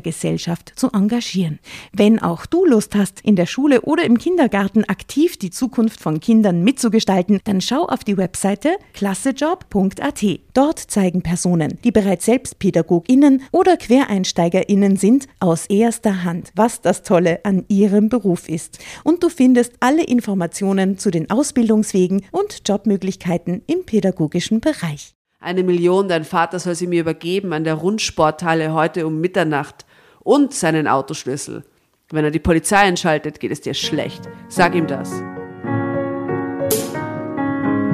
Gesellschaft zu engagieren. Wenn auch du Lust hast, in der Schule oder im Kindergarten aktiv die Zukunft von Kindern mitzugestalten, dann schau auf die Webseite klassejob.at. Dort zeigen Personen, die bereits selbst PädagogInnen oder QuereinsteigerInnen sind, aus erster Hand, was das Tolle an ihrem Beruf ist. Und du findest alle Informationen zu den Ausbildungswegen und Jobmöglichkeiten im pädagogischen Bereich. Eine Million, dein Vater soll sie mir übergeben an der Rundsporthalle heute um Mitternacht und seinen Autoschlüssel. Wenn er die Polizei einschaltet, geht es dir schlecht. Sag ihm das.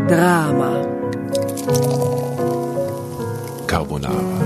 Drama. Carbonara.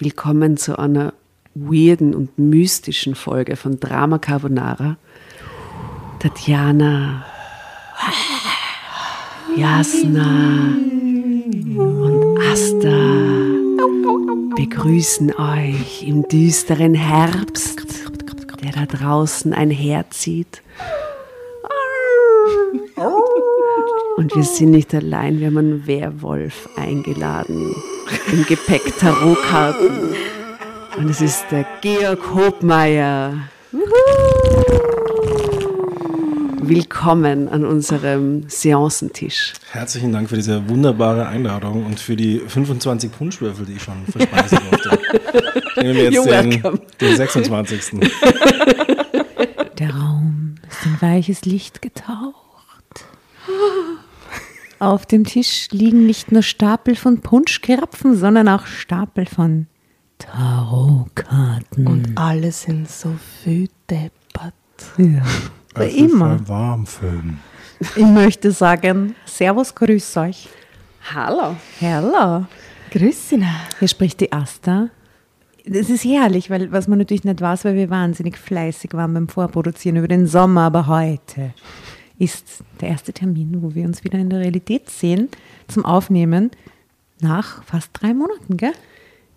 Willkommen zu einer weirden und mystischen Folge von Drama Carbonara. Tatjana, Jasna und Asta begrüßen euch im düsteren Herbst, der da draußen einherzieht. Und wir sind nicht allein, wir haben einen Werwolf eingeladen. Im Gepäck Tarotkarten. Und es ist der Georg Hobmeier. Willkommen an unserem Seancentisch. Herzlichen Dank für diese wunderbare Einladung und für die 25 Punschwürfel, die ich schon verspeisen durfte. Ich nehme jetzt den, den 26. Der Raum ist in weiches Licht getaucht. Auf dem Tisch liegen nicht nur Stapel von Punschkrapfen, sondern auch Stapel von Tarotkarten. Und alle sind so viel deppert. Ja. Es immer. ist ein Warmfilm. Ich möchte sagen, Servus, grüß euch. Hallo. Hallo. Grüß Sie. Hier spricht die Asta. Das ist herrlich, weil was man natürlich nicht weiß, weil wir wahnsinnig fleißig waren beim Vorproduzieren über den Sommer, aber heute ist der erste Termin, wo wir uns wieder in der Realität sehen, zum Aufnehmen nach fast drei Monaten, gell?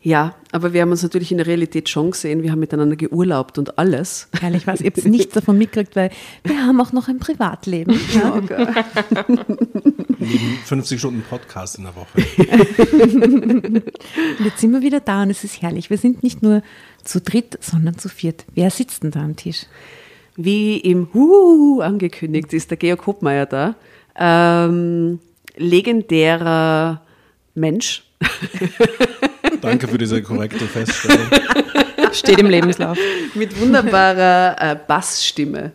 Ja, aber wir haben uns natürlich in der Realität schon gesehen. Wir haben miteinander geurlaubt und alles. Herrlich was. Ich habe nichts davon mitgekriegt, weil wir haben auch noch ein Privatleben. Ja. Neben 50 Stunden Podcast in der Woche. Und jetzt sind wir wieder da und es ist herrlich. Wir sind nicht nur zu dritt, sondern zu viert. Wer sitzt denn da am Tisch? Wie im Hu angekündigt ist der Georg Hopmeier da. Ähm, legendärer Mensch. Danke für diese korrekte Feststellung. Steht im Lebenslauf. Mit wunderbarer äh, Bassstimme.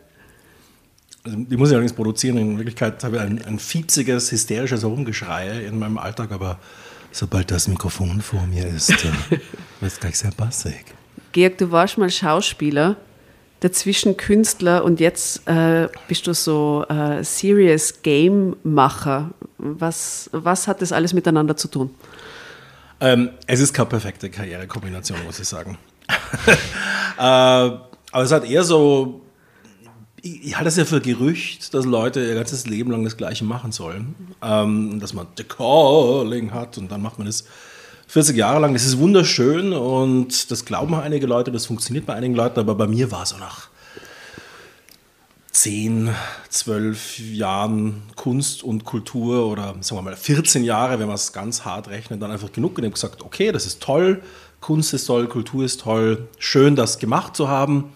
Also, die muss ich allerdings produzieren. In Wirklichkeit habe ich ein, ein fiepsiges, hysterisches Herumgeschrei in meinem Alltag, aber sobald das Mikrofon vor mir ist, äh, wird es gleich sehr bassig. Georg, du warst mal Schauspieler. Dazwischen Künstler und jetzt äh, bist du so äh, Serious Game Macher. Was, was hat das alles miteinander zu tun? Ähm, es ist keine perfekte Karrierekombination, muss ich sagen. äh, aber es hat eher so, ich, halte es ja für Gerücht, dass Leute ihr ganzes Leben lang das Gleiche machen sollen. Ähm, dass man The Calling hat und dann macht man das 40 Jahre lang. Das ist wunderschön und das glauben einige Leute, das funktioniert bei einigen Leuten, aber bei mir war es so nach 10, 12 Jahren Kunst und Kultur oder sagen wir mal 14 Jahre, wenn man es ganz hart rechnet, dann einfach genug und habe gesagt, okay, das ist toll, Kunst ist toll, Kultur ist toll, schön, das gemacht zu haben,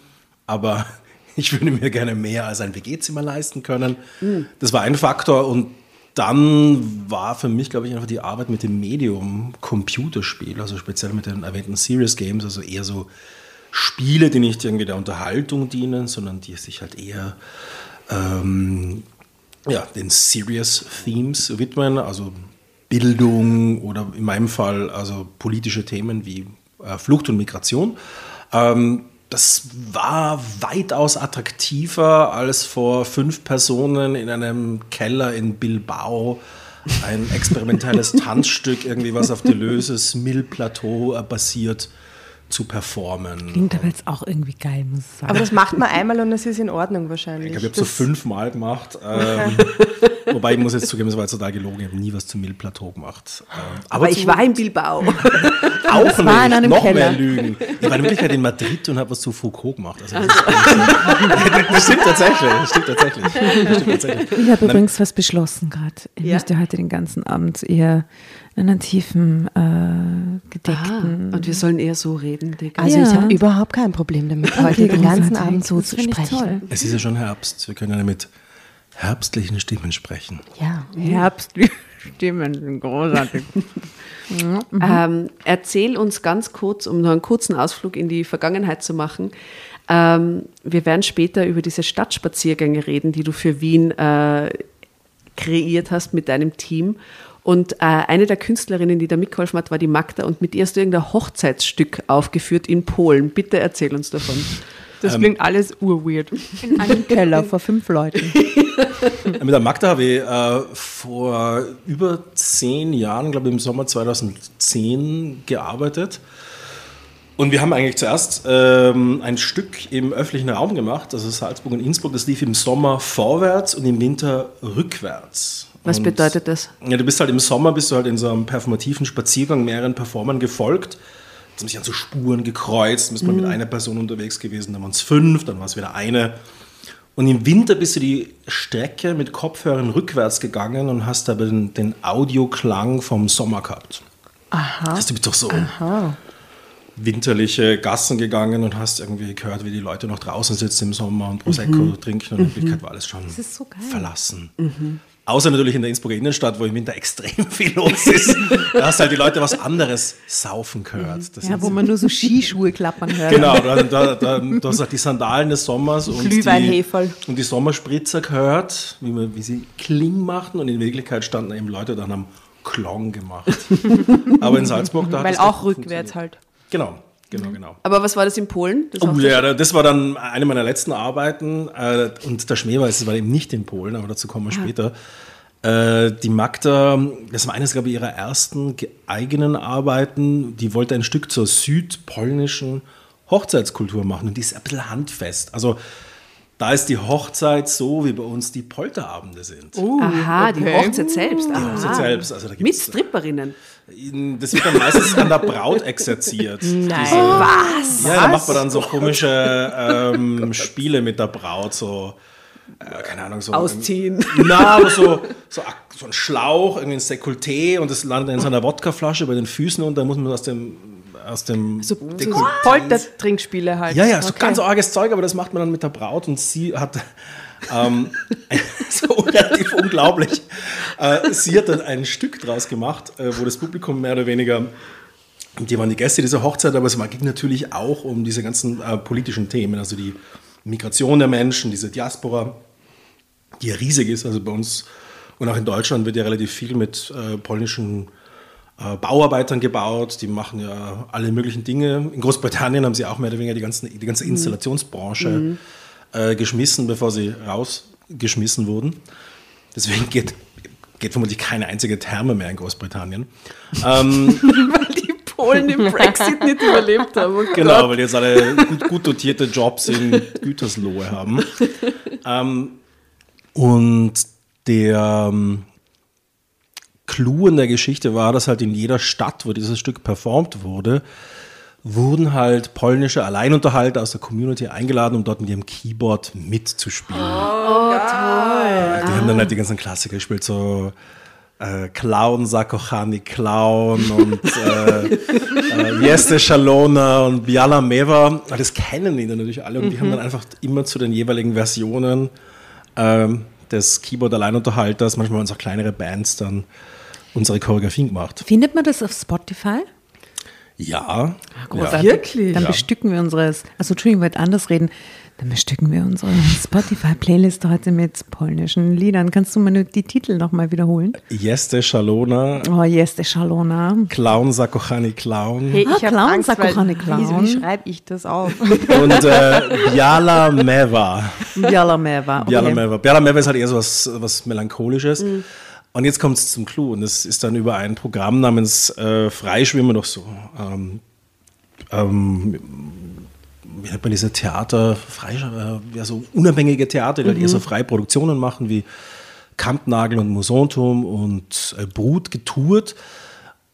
aber ich würde mir gerne mehr als ein WG-Zimmer leisten können. Mhm. Das war ein Faktor und dann war für mich, glaube ich, einfach die Arbeit mit dem Medium Computerspiel, also speziell mit den erwähnten Serious Games, also eher so Spiele, die nicht irgendwie der Unterhaltung dienen, sondern die sich halt eher ähm, ja, den Serious Themes widmen, also Bildung oder in meinem Fall also politische Themen wie äh, Flucht und Migration. Ähm, das war weitaus attraktiver als vor fünf Personen in einem Keller in Bilbao ein experimentelles Tanzstück, irgendwie was auf Deleuze's Mill-Plateau basiert zu performen. Klingt aber jetzt auch irgendwie geil, muss ich sagen. Aber das macht man einmal und es ist in Ordnung wahrscheinlich. Ich glaube, ich habe es so fünfmal gemacht. Ähm, wobei ich muss jetzt zugeben, es war jetzt total gelogen. Ich habe nie was zum Milplateau gemacht. Ähm, aber, aber ich war in Bilbao. auch das war in einem noch Keller. mehr Lügen. Ich war in Wirklichkeit in Madrid und habe was zu Foucault gemacht. Also, das, das, stimmt tatsächlich. Das stimmt tatsächlich. Das stimmt tatsächlich. Ich habe übrigens was beschlossen gerade. Ich ja? möchte heute den ganzen Abend eher einen tiefen, äh, gedeckten. Ah, und wir sollen eher so reden. Digga. Also ja. ich habe überhaupt kein Problem damit, okay, heute den ganzen Abend so zu sprechen. Es ist ja schon Herbst. Wir können ja mit herbstlichen Stimmen sprechen. Ja, herbstliche Stimmen sind großartig. mhm. ähm, erzähl uns ganz kurz, um noch einen kurzen Ausflug in die Vergangenheit zu machen. Ähm, wir werden später über diese Stadtspaziergänge reden, die du für Wien äh, kreiert hast mit deinem Team. Und äh, eine der Künstlerinnen, die da mitgeholfen hat, war die Magda und mit ihr hast du irgendein Hochzeitsstück aufgeführt in Polen. Bitte erzähl uns davon. Das ähm, klingt alles urweird. In einem Keller vor fünf Leuten. Mit der Magda habe ich äh, vor über zehn Jahren, glaube ich im Sommer 2010, gearbeitet. Und wir haben eigentlich zuerst ähm, ein Stück im öffentlichen Raum gemacht, also Salzburg und Innsbruck. Das lief im Sommer vorwärts und im Winter rückwärts. Was und, bedeutet das? Ja, du bist halt im Sommer, bist du halt in so einem performativen Spaziergang mehreren Performern gefolgt. Haben sich an so Spuren gekreuzt, bist mhm. mal mit einer Person unterwegs gewesen, dann waren es fünf, dann war es wieder eine. Und im Winter bist du die Strecke mit Kopfhörern rückwärts gegangen und hast aber den, den Audioklang vom Sommer gehabt. Aha. Hast du bist doch so Aha. winterliche Gassen gegangen und hast irgendwie gehört, wie die Leute noch draußen sitzen im Sommer und Prosecco mhm. trinken und in Wirklichkeit war alles schon so verlassen. Mhm. Außer natürlich in der Innsbrucker Innenstadt, wo im Winter extrem viel los ist. da hast halt die Leute was anderes saufen gehört. Das ja, wo man nur so Skischuhe klappern hört. Genau, da, da, da, du hast halt die Sandalen des Sommers und die, und die Sommerspritzer gehört, wie, man, wie sie Kling machten und in Wirklichkeit standen eben Leute dann am Klong gemacht. Aber in Salzburg da Weil auch rückwärts halt. Genau. Genau, mhm. genau. Aber was war das in Polen? Das oh, ja, das war dann eine meiner letzten Arbeiten. Äh, und der Schmähweiß war eben nicht in Polen, aber dazu kommen wir ah. später. Äh, die Magda, das war eines, glaube ich, ihrer ersten eigenen Arbeiten. Die wollte ein Stück zur südpolnischen Hochzeitskultur machen. Und die ist ein bisschen handfest. Also, da ist die Hochzeit so, wie bei uns die Polterabende sind. Uh, Aha, okay. die Hochzeit selbst. Die Hochzeit selbst. Also da Mit Stripperinnen. Das wird dann meistens an der Braut exerziert. Nein. Diese, Was? Ja, da macht man dann so komische ähm, Spiele mit der Braut, so äh, keine Ahnung, so. Ausziehen. Na, aber so, so, so ein Schlauch, irgendwie ein Dekolleté und das landet in so einer Wodkaflasche bei den Füßen und dann muss man aus dem aus dem so, so Poltertrinkspiele halt. Ja, ja, so okay. ganz arges Zeug, aber das macht man dann mit der Braut und sie hat ähm, so relativ unglaublich. Äh, sie hat dann ein Stück draus gemacht, äh, wo das Publikum mehr oder weniger die waren die Gäste dieser Hochzeit, aber es ging natürlich auch um diese ganzen äh, politischen Themen, also die Migration der Menschen, diese Diaspora, die ja riesig ist. Also bei uns und auch in Deutschland wird ja relativ viel mit äh, polnischen Bauarbeitern gebaut, die machen ja alle möglichen Dinge. In Großbritannien haben sie auch mehr oder weniger die, ganzen, die ganze Installationsbranche mhm. äh, geschmissen, bevor sie rausgeschmissen wurden. Deswegen geht, geht vermutlich keine einzige Therme mehr in Großbritannien. ähm, Weil die Polen den Brexit nicht überlebt haben. Oh genau, weil jetzt alle gut, gut, dotierte Jobs in Güterslohe haben. ähm, und der ähm, Clou in der Geschichte war, dass halt in jeder Stadt, wo dieses Stück performt wurde, wurden halt polnische Alleinunterhalter aus der Community eingeladen, um dort mit ihrem Keyboard mitzuspielen. Oh, oh toll. Die haben dann halt die ganzen Klassiker gespielt, so äh, Clown, Sakochani Clown und äh, äh, Jeste Shalona und Biala Meva. Das kennen die dann natürlich alle und mhm. die haben mhm. dann einfach immer zu den jeweiligen Versionen ähm, des Keyboard-Alleinunterhalters, manchmal waren es auch kleinere Bands, dann unsere Choreografien gemacht. Findet man das auf Spotify? Ja. Ach, ja. Wirklich? Dann ja. bestücken wir unsere, also Entschuldigung, ich wollte anders reden. Dann bestücken wir unsere Spotify-Playlist heute mit polnischen Liedern. Kannst du mal die Titel nochmal wiederholen? Jeste Szalona. Oh, Jeste Szalona. Clown Sakochani Clown. Hey, ich ah, Clown Angst, Sakochani Clown. Wie, wie schreibe ich das auf? Und äh, Biala Meva. Biala Meva. Okay. Biala Meva. Biala Meva ist halt eher so was, was Melancholisches. Mhm. Und jetzt kommt es zum Clou. Und es ist dann über ein Programm namens äh, Freischwimmen doch so. Ähm, ähm, wie nennt man diese Theater, frei, äh, ja, so unabhängige Theater, die mhm. halt eher so mhm. freie Produktionen machen, wie Kampnagel und Musonturm und äh, Brut getourt.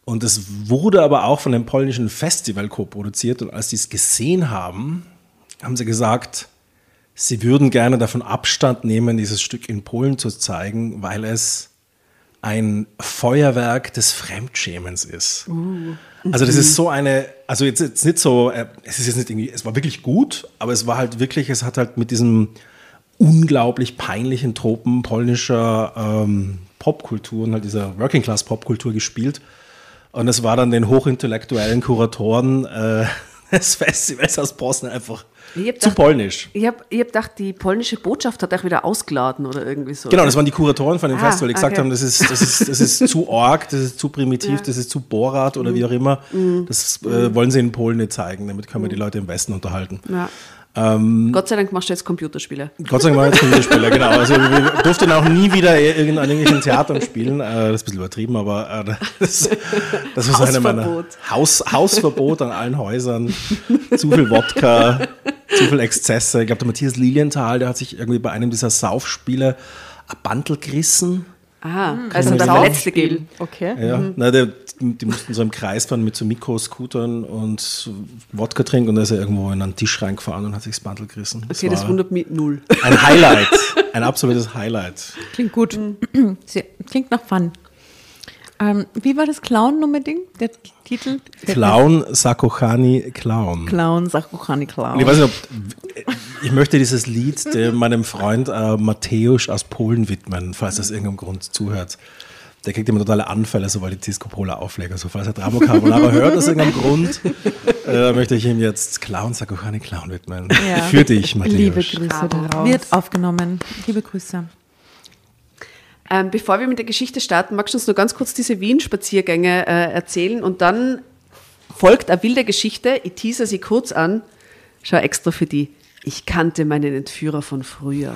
Und es wurde aber auch von einem polnischen Festival co-produziert. Und als die es gesehen haben, haben sie gesagt, sie würden gerne davon Abstand nehmen, dieses Stück in Polen zu zeigen, weil es ein Feuerwerk des Fremdschämens ist. Uh, also das ist so eine, also jetzt, jetzt nicht so, äh, es ist jetzt nicht irgendwie, es war wirklich gut, aber es war halt wirklich, es hat halt mit diesem unglaublich peinlichen Tropen polnischer ähm, Popkultur und halt dieser Working Class Popkultur gespielt. Und es war dann den hochintellektuellen Kuratoren äh, des Festivals aus Bosnien einfach zu gedacht, polnisch. Ich habe ich hab gedacht, die polnische Botschaft hat euch wieder ausgeladen oder irgendwie so. Genau, das waren die Kuratoren von dem ah, Festival, die gesagt okay. haben, das ist, das, ist, das ist zu org, das ist zu primitiv, ja. das ist zu Borat oder mhm. wie auch immer. Mhm. Das äh, wollen sie in Polen nicht zeigen, damit können wir die mhm. Leute im Westen unterhalten. Ja. Ähm, Gott sei Dank machst du jetzt Computerspiele. Gott sei Dank ich jetzt Computerspiele, genau. Also ich durfte auch nie wieder in irgendwelchen Theatern spielen. Äh, das ist ein bisschen übertrieben, aber äh, das, das war so eine meiner Haus, Hausverbot an allen Häusern. Zu viel Wodka, zu viel Exzesse. Ich glaube, der Matthias Lilienthal, der hat sich irgendwie bei einem dieser Saufspiele ein Bandel gerissen Aha, mhm. also da Verletzte geben. Okay. Ja, mhm. na, der, die mussten so im Kreis fahren mit so Mikroscootern und Wodka trinken und da ist er irgendwo in einen Tisch reingefahren und hat sich das Bandel gerissen. Das okay, das wundert mich null. Ein Highlight, ein absolutes Highlight. Klingt gut. Mhm. Klingt nach Fun. Ähm, wie war das Clown-Nummer-Ding? Der Titel? Clown Sakochani Clown. Clown Sakochani Clown. ich weiß nicht, ob, ich möchte dieses Lied meinem Freund äh, Mateusz aus Polen widmen, falls das irgendeinem Grund zuhört. Der kriegt immer totale Anfälle, sobald die Disco Pola auflegt. Also falls er Dramo Carbonara hört aus irgendeinem Grund, äh, möchte ich ihm jetzt Clown Sakochani Clown widmen. Ja. Für dich, Mateusz. Liebe Grüße daraus. Wird aufgenommen. Liebe Grüße. Ähm, bevor wir mit der Geschichte starten, magst du uns nur ganz kurz diese Wien-Spaziergänge äh, erzählen und dann folgt eine wilde Geschichte. Ich teaser sie kurz an. Schau extra für die. Ich kannte meinen Entführer von früher.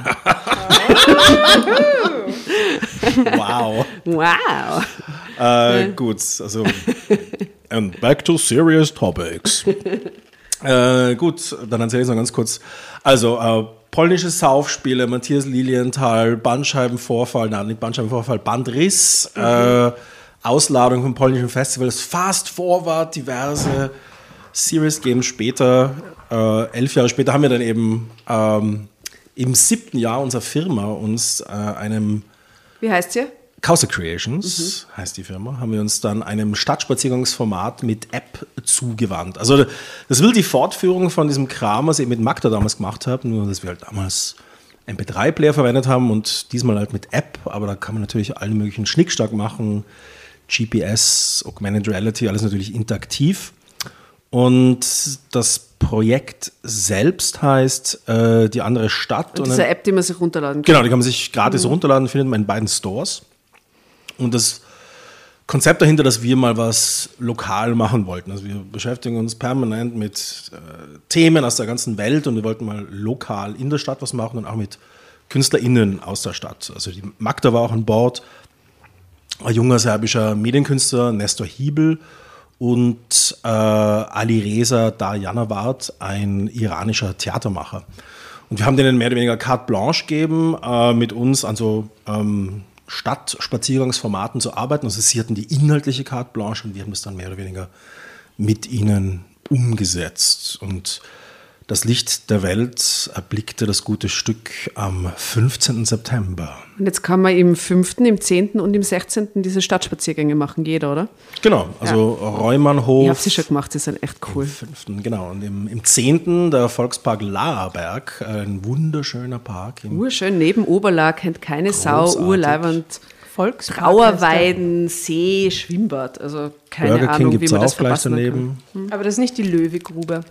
wow. Wow. Äh, gut, also and back to serious topics. Äh, gut, dann erzähle ich es noch ganz kurz. Also, äh, polnische Saufspiele, Matthias Lilienthal, Bandscheibenvorfall, nein, nicht Bandscheibenvorfall, Bandriss, mhm. äh, Ausladung vom polnischen Festivals, Fast Forward, diverse Series Games später, äh, elf Jahre später haben wir dann eben ähm, im siebten Jahr unserer Firma uns äh, einem Wie heißt sie? Causa Creations mhm. heißt die Firma, haben wir uns dann einem Stadtspaziergangsformat mit App zugewandt. Also das will die Fortführung von diesem Kram, was ich mit Magda damals gemacht habe, nur dass wir halt damals MP3-Player verwendet haben und diesmal halt mit App, aber da kann man natürlich allen möglichen Schnickstack machen, GPS, Augmented Reality, alles natürlich interaktiv. Und das Projekt selbst heißt äh, die andere Stadt. Und diese App, die man sich runterladen kann. Genau, die kann man sich gratis mhm. runterladen, findet man in beiden Stores. Und das Konzept dahinter, dass wir mal was lokal machen wollten. Also wir beschäftigen uns permanent mit äh, Themen aus der ganzen Welt und wir wollten mal lokal in der Stadt was machen und auch mit KünstlerInnen aus der Stadt. Also die Magda war auch an Bord, ein junger serbischer Medienkünstler, Nestor Hiebel und äh, Ali Reza Darjanawart, ein iranischer Theatermacher. Und wir haben denen mehr oder weniger carte blanche gegeben, äh, mit uns an so ähm, Stadtspaziergangsformaten zu arbeiten. Also sie hatten die inhaltliche carte blanche und wir haben das dann mehr oder weniger mit ihnen umgesetzt. Und das Licht der Welt erblickte das gute Stück am 15. September. Und jetzt kann man im 5., im 10. und im 16. diese Stadtspaziergänge machen, jeder, oder? Genau, also ja. Reumannhof. Ich habe sie schon gemacht, sie sind echt cool. Im 5., genau. Und im, im 10. der Volkspark Laerberg, ein wunderschöner Park. Urschön, neben Oberla, kennt keine Großartig. Sau, urleibend. Trauerweiden, See, Schwimmbad. Also keine Burger Ahnung, King wie man das gleich daneben. Hm. Aber das ist nicht die Löwegrube.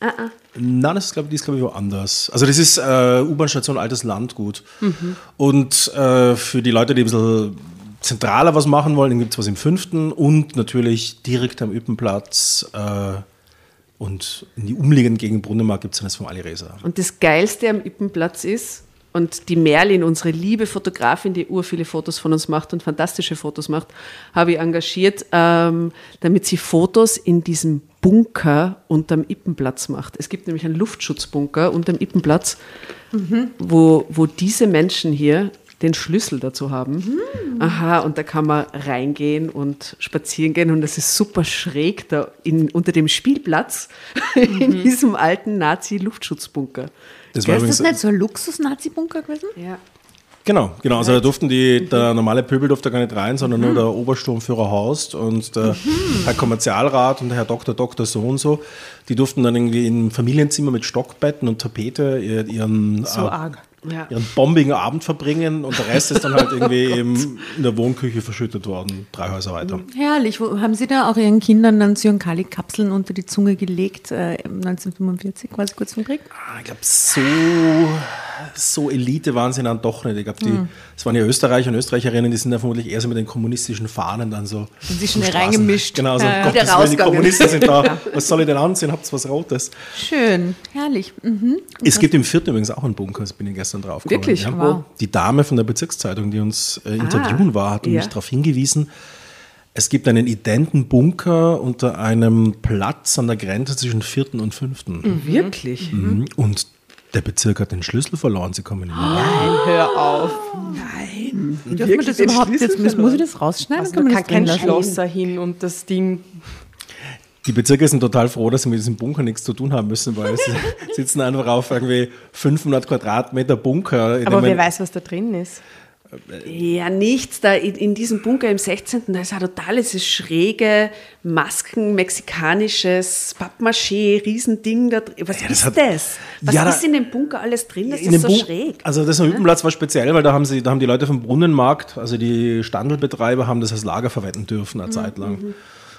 Ah, ah. Nein, das ist, glaube, die ist, glaube ich, woanders. Also das ist äh, U-Bahn-Station Altes Landgut. Mhm. Und äh, für die Leute, die ein bisschen zentraler was machen wollen, gibt es was im fünften und natürlich direkt am Üppenplatz äh, und in die umliegenden Gegend Brunnenmarkt gibt es dann das vom Ali Reza. Und das Geilste am Üppenplatz ist, und die Merlin, unsere liebe Fotografin, die ur viele Fotos von uns macht und fantastische Fotos macht, habe ich engagiert, ähm, damit sie Fotos in diesem Bunker unterm Ippenplatz macht. Es gibt nämlich einen Luftschutzbunker unterm Ippenplatz, mhm. wo, wo diese Menschen hier den Schlüssel dazu haben. Mhm. Aha, und da kann man reingehen und spazieren gehen und das ist super schräg da in, unter dem Spielplatz mhm. in diesem alten Nazi-Luftschutzbunker. Das war ist das nicht so ein Luxus-Nazi-Bunker gewesen? Ja. Genau, genau. Also da durften die, der normale Pöbel durfte gar nicht rein, sondern mhm. nur der Obersturmführer Horst und der mhm. Herr Kommerzialrat und der Herr Doktor, Doktor so und so. Die durften dann irgendwie im Familienzimmer mit Stockbetten und Tapete ihren so äh, arg ja. ihren bombigen Abend verbringen und der Rest ist dann halt irgendwie in der Wohnküche verschüttet worden, drei Häuser weiter. Herrlich. Haben Sie da auch Ihren Kindern dann Zyankali-Kapseln unter die Zunge gelegt, äh, 1945, quasi kurz vom Krieg? Ah, ich glaube, so, so Elite waren sie dann doch nicht. Ich glaube, hm. das waren ja Österreicher und Österreicherinnen, die sind da vermutlich eher so mit den kommunistischen Fahnen dann so. Sind sie schnell reingemischt. Genau, so, ja, Gottes Willen, die Kommunisten sind da. Was soll ich denn anziehen? Habt ihr was Rotes? Schön, herrlich. Mhm. Es gibt im Vierten übrigens auch einen Bunker, das bin ich gestern drauf gekommen. Wirklich? Ja. Wow. Die Dame von der Bezirkszeitung, die uns äh, interviewen ah, war, hat ja. mich darauf hingewiesen, es gibt einen identen Bunker unter einem Platz an der Grenze zwischen vierten und fünften. Mhm. Wirklich? Mhm. Und der Bezirk hat den Schlüssel verloren, sie kommen nicht mehr rein. Nein, hör auf. Nein. Dürfen wir das überhaupt jetzt, muss ich das rausschneiden? Also, kann, kann kein Schlosser hin und das Ding die Bezirke sind total froh, dass sie mit diesem Bunker nichts zu tun haben müssen, weil sie sitzen einfach auf irgendwie 500 Quadratmeter Bunker. Aber wer weiß, was da drin ist? Ja, nichts. Da in, in, diesem Bunker im 16. Da ist ein totales schräge Masken, mexikanisches Pappmaché, Riesending da drin. Was ja, das ist hat, das? Was ja, ist in dem Bunker alles drin? Das ist so Bun schräg. Also das Hüppenplatz war speziell, weil da haben, sie, da haben die Leute vom Brunnenmarkt, also die Standelbetreiber, haben das als Lager verwenden dürfen eine mhm. Zeit lang.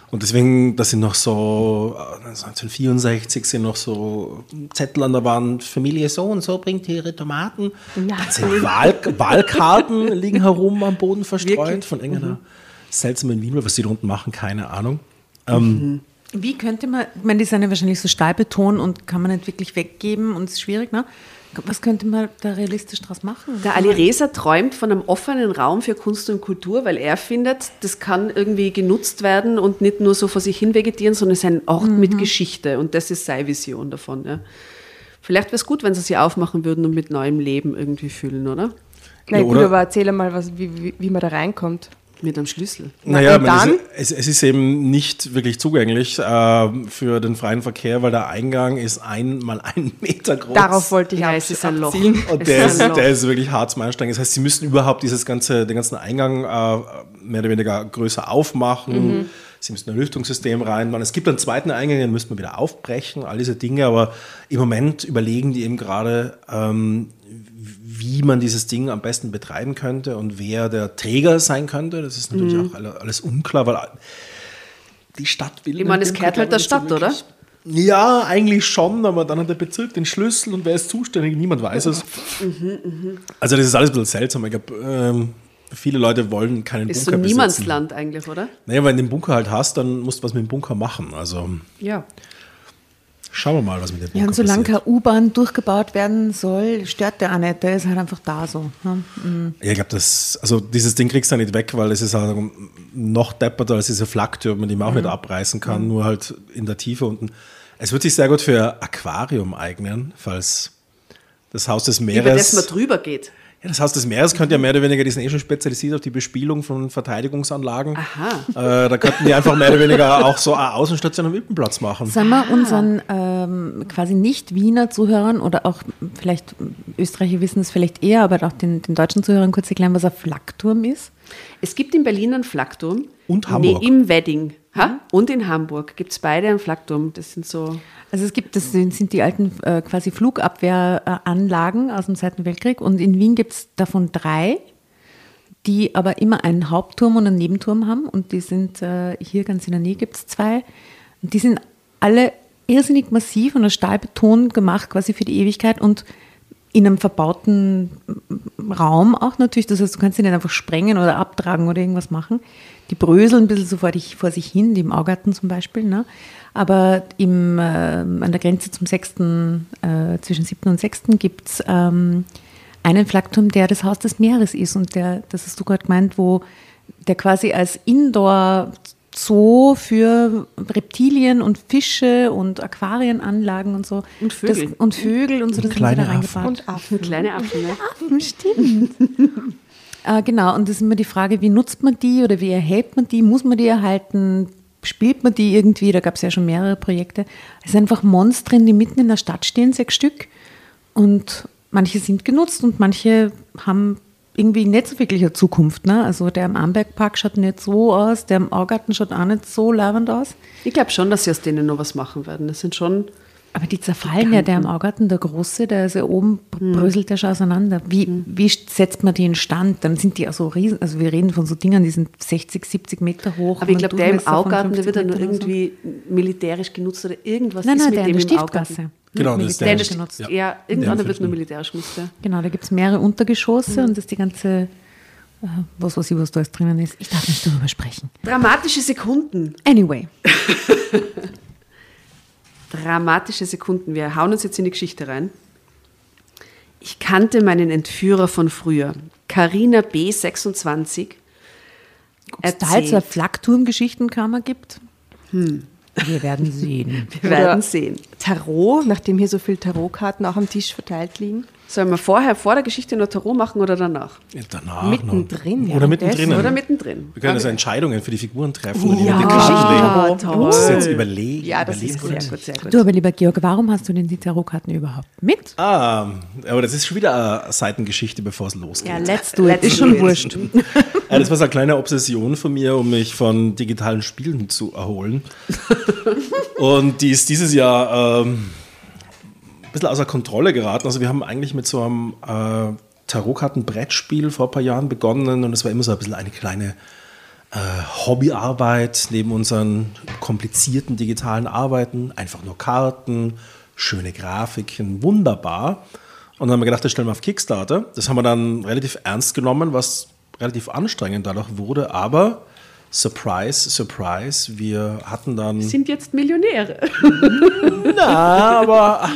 Und deswegen, das sind noch so, 1964 äh, sind noch so Zettel an der Wand, Familie so und so bringt ihre Tomaten. Ja. Dann sind Wahl, Wahlkarten liegen herum am Boden verstreut Wirklich? von irgendeiner mhm. seltsamen Wien, was die da unten machen, keine Ahnung. Ähm, mhm. Wie könnte man, ich meine, die sind ja wahrscheinlich so Stahlbeton und kann man nicht wirklich weggeben und es ist schwierig, ne? Was könnte man da realistisch draus machen? Der Ali Reza träumt von einem offenen Raum für Kunst und Kultur, weil er findet, das kann irgendwie genutzt werden und nicht nur so vor sich hin vegetieren, sondern es ist ein Ort mhm. mit Geschichte und das ist seine Vision davon. Ja. Vielleicht wäre es gut, wenn sie sie aufmachen würden und mit neuem Leben irgendwie füllen, oder? Na ja, gut, aber erzähl mal, was, wie, wie, wie man da reinkommt. Mit einem Schlüssel. Naja, dann, es, es, ist eben nicht wirklich zugänglich äh, für den freien Verkehr, weil der Eingang ist ein mal einen Meter groß. Darauf wollte ich ja, es ist ein Loch. Und der ist, der ist wirklich hart zum Einsteigen. Das heißt, sie müssen überhaupt dieses ganze, den ganzen Eingang äh, mehr oder weniger größer aufmachen. Mhm. Sie müssen ein Lüftungssystem reinmachen. Es gibt einen zweiten Eingang, den müsste man wieder aufbrechen, all diese Dinge. Aber im Moment überlegen die eben gerade, ähm, wie man dieses Ding am besten betreiben könnte und wer der Träger sein könnte. Das ist natürlich mhm. auch alles unklar, weil die Stadt will. Ich meine, es gehört halt der Stadt, oder? Ja, eigentlich schon, aber dann hat der Bezirk den Schlüssel und wer ist zuständig? Niemand weiß es. Mhm, mh. Also das ist alles ein bisschen seltsam. Ich glaube, ähm, viele Leute wollen keinen Ist so Bunker besitzen. Niemandsland eigentlich, oder? Naja, wenn du den Bunker halt hast, dann musst du was mit dem Bunker machen. Also Ja. Schauen wir mal, was mit dem Bunker Ja, und solange keine U-Bahn durchgebaut werden soll, stört der auch nicht. Der ist halt einfach da so. ne? Ja, ich glaube, das, also dieses Ding kriegst du nicht weg, weil es ist halt noch depperter als diese Flaktürme, die man auch Mhm. nicht abreißen kann, nur halt in der Tiefe unten. Es wird sich sehr gut für Aquarium eignen, falls das Haus des Über das man Meeres. drüber geht. Ja, das Haus des Meeres könnte ja mehr oder weniger, die sind eh schon spezialisiert auf die Bespielung von Verteidigungsanlagen. Aha. Äh, da könnten die einfach mehr oder weniger auch so eine Außenstation am Wippenplatz machen. Sollen wir unseren ähm, quasi nicht-Wiener Zuhörern oder auch vielleicht Österreicher wissen es vielleicht eher, aber auch den, den deutschen Zuhörern kurz erklären, was ein Flakturm ist? Es gibt in Berlin einen Flakturm. Und Hamburg. Nee, Im Wedding. Ha? Und in Hamburg gibt es beide einen Flakturm. Das sind so. Also es gibt, das sind, sind die alten äh, quasi Flugabwehranlagen aus dem Zweiten Weltkrieg und in Wien gibt es davon drei, die aber immer einen Hauptturm und einen Nebenturm haben und die sind äh, hier ganz in der Nähe gibt es zwei. Und die sind alle irrsinnig massiv und aus Stahlbeton gemacht quasi für die Ewigkeit und in einem verbauten Raum auch natürlich. Das heißt, du kannst sie nicht einfach sprengen oder abtragen oder irgendwas machen. Die bröseln ein bisschen so vor, dich, vor sich hin, die im Augarten zum Beispiel. Ne? Aber im, äh, an der Grenze zum 6., äh, zwischen 7. und 6. gibt es ähm, einen Flakturm, der das Haus des Meeres ist und der, das hast du gerade gemeint, wo der quasi als Indoor Zoo für Reptilien und Fische und Aquarienanlagen und so. Und Vögel. Das, und Vögel und so, das haben sie kleine da Affen. Und Affen. Kleine Affen. Ne? Stimmt. äh, genau, und das ist immer die Frage, wie nutzt man die oder wie erhält man die? Muss man die erhalten? Spielt man die irgendwie? Da gab es ja schon mehrere Projekte. Es sind einfach Monstren, die mitten in der Stadt stehen, sechs Stück. Und manche sind genutzt und manche haben irgendwie nicht so wirklich eine Zukunft. Ne? Also der im Ambergpark schaut nicht so aus, der im Augarten schaut auch nicht so leibend aus. Ich glaube schon, dass sie aus denen noch was machen werden. Das sind schon. Aber die zerfallen ja, der im Augarten, der Große, der ist ja oben, bröselt der schon auseinander. Wie, wie setzt man die in Stand? Dann sind die ja so riesen, also wir reden von so Dingen, die sind 60, 70 Meter hoch. Aber ich glaube, der im Augarten, der 50 wird dann nur oder so. irgendwie militärisch genutzt oder irgendwas Nein, ist nein, mit der dem in der im Augarten. Stiftgasse. Genau, das ist Der genutzt. Ja. ja, irgendeiner Der wird nur militärisch genutzt. Ja. Genau, da gibt es mehrere Untergeschosse und das ist die ganze, äh, was weiß ich, was da alles drinnen ist. Ich darf nicht darüber sprechen. Dramatische Sekunden. Anyway, Dramatische Sekunden. Wir hauen uns jetzt in die Geschichte rein. Ich kannte meinen Entführer von früher. Carina B. 26. ob es da jetzt eine. Flakturm-Geschichtenkammer gibt? Wir werden sehen. Wir werden Oder- sehen. Tarot, nachdem hier so viele Tarotkarten auch am Tisch verteilt liegen. Sollen wir vorher vor der Geschichte noch Tarot machen oder danach? Ja, Danach Mittendrin, noch. Oder mittendrin. Oder mittendrin? Wir können also Entscheidungen für die Figuren treffen und die Ja, den Karten legen. toll. Du musst es jetzt überlegen. Ja, das überlegen. ist Sehr gut, sehr gut. Du, aber lieber Georg, warum hast du denn die Tarotkarten überhaupt mit? Ah, aber das ist schon wieder eine Seitengeschichte, bevor es losgeht. Ja, let's do it. Ist schon wurscht. Ja, das war so eine kleine Obsession von mir, um mich von digitalen Spielen zu erholen. Und die ist dieses Jahr ähm, ein bisschen außer Kontrolle geraten. Also wir haben eigentlich mit so einem äh, Tarotkarten-Brettspiel vor ein paar Jahren begonnen und es war immer so ein bisschen eine kleine äh, Hobbyarbeit neben unseren komplizierten digitalen Arbeiten. Einfach nur Karten, schöne Grafiken, wunderbar. Und dann haben wir gedacht, das stellen wir auf Kickstarter. Das haben wir dann relativ ernst genommen, was relativ anstrengend dadurch wurde. Aber Surprise, Surprise, wir hatten dann. Sind jetzt Millionäre. Na, aber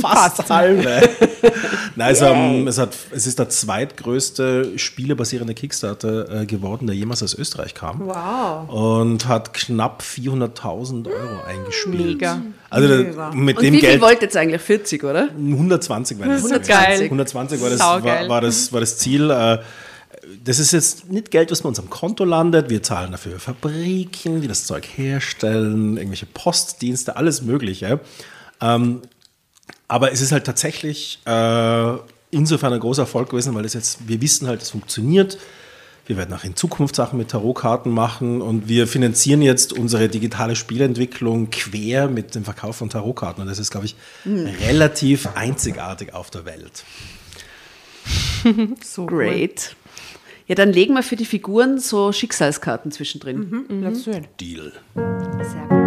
fast halbe. Nein, es, ähm, es, hat, es ist der zweitgrößte spielebasierende Kickstarter äh, geworden, der jemals aus Österreich kam. Wow. Und hat knapp 400.000 Euro eingespielt. Mega. Also da, mit Und dem wie viel Geld. wollt ihr jetzt eigentlich? 40, oder? 120 war das. 120. 120 war das, war, war das, war das Ziel. Äh, Das ist jetzt nicht Geld, was bei uns am Konto landet. Wir zahlen dafür Fabriken, die das Zeug herstellen, irgendwelche Postdienste, alles Mögliche. Ähm, aber es ist halt tatsächlich äh, insofern ein großer Erfolg gewesen, weil das jetzt, wir wissen halt, es funktioniert. Wir werden auch in Zukunft Sachen mit Tarotkarten machen und wir finanzieren jetzt unsere digitale Spielentwicklung quer mit dem Verkauf von Tarotkarten. Und das ist, glaube ich, relativ einzigartig auf der Welt. So Great. Ja, dann legen wir für die Figuren so Schicksalskarten zwischendrin. Cool. Let's do it. Deal. Sehr gut.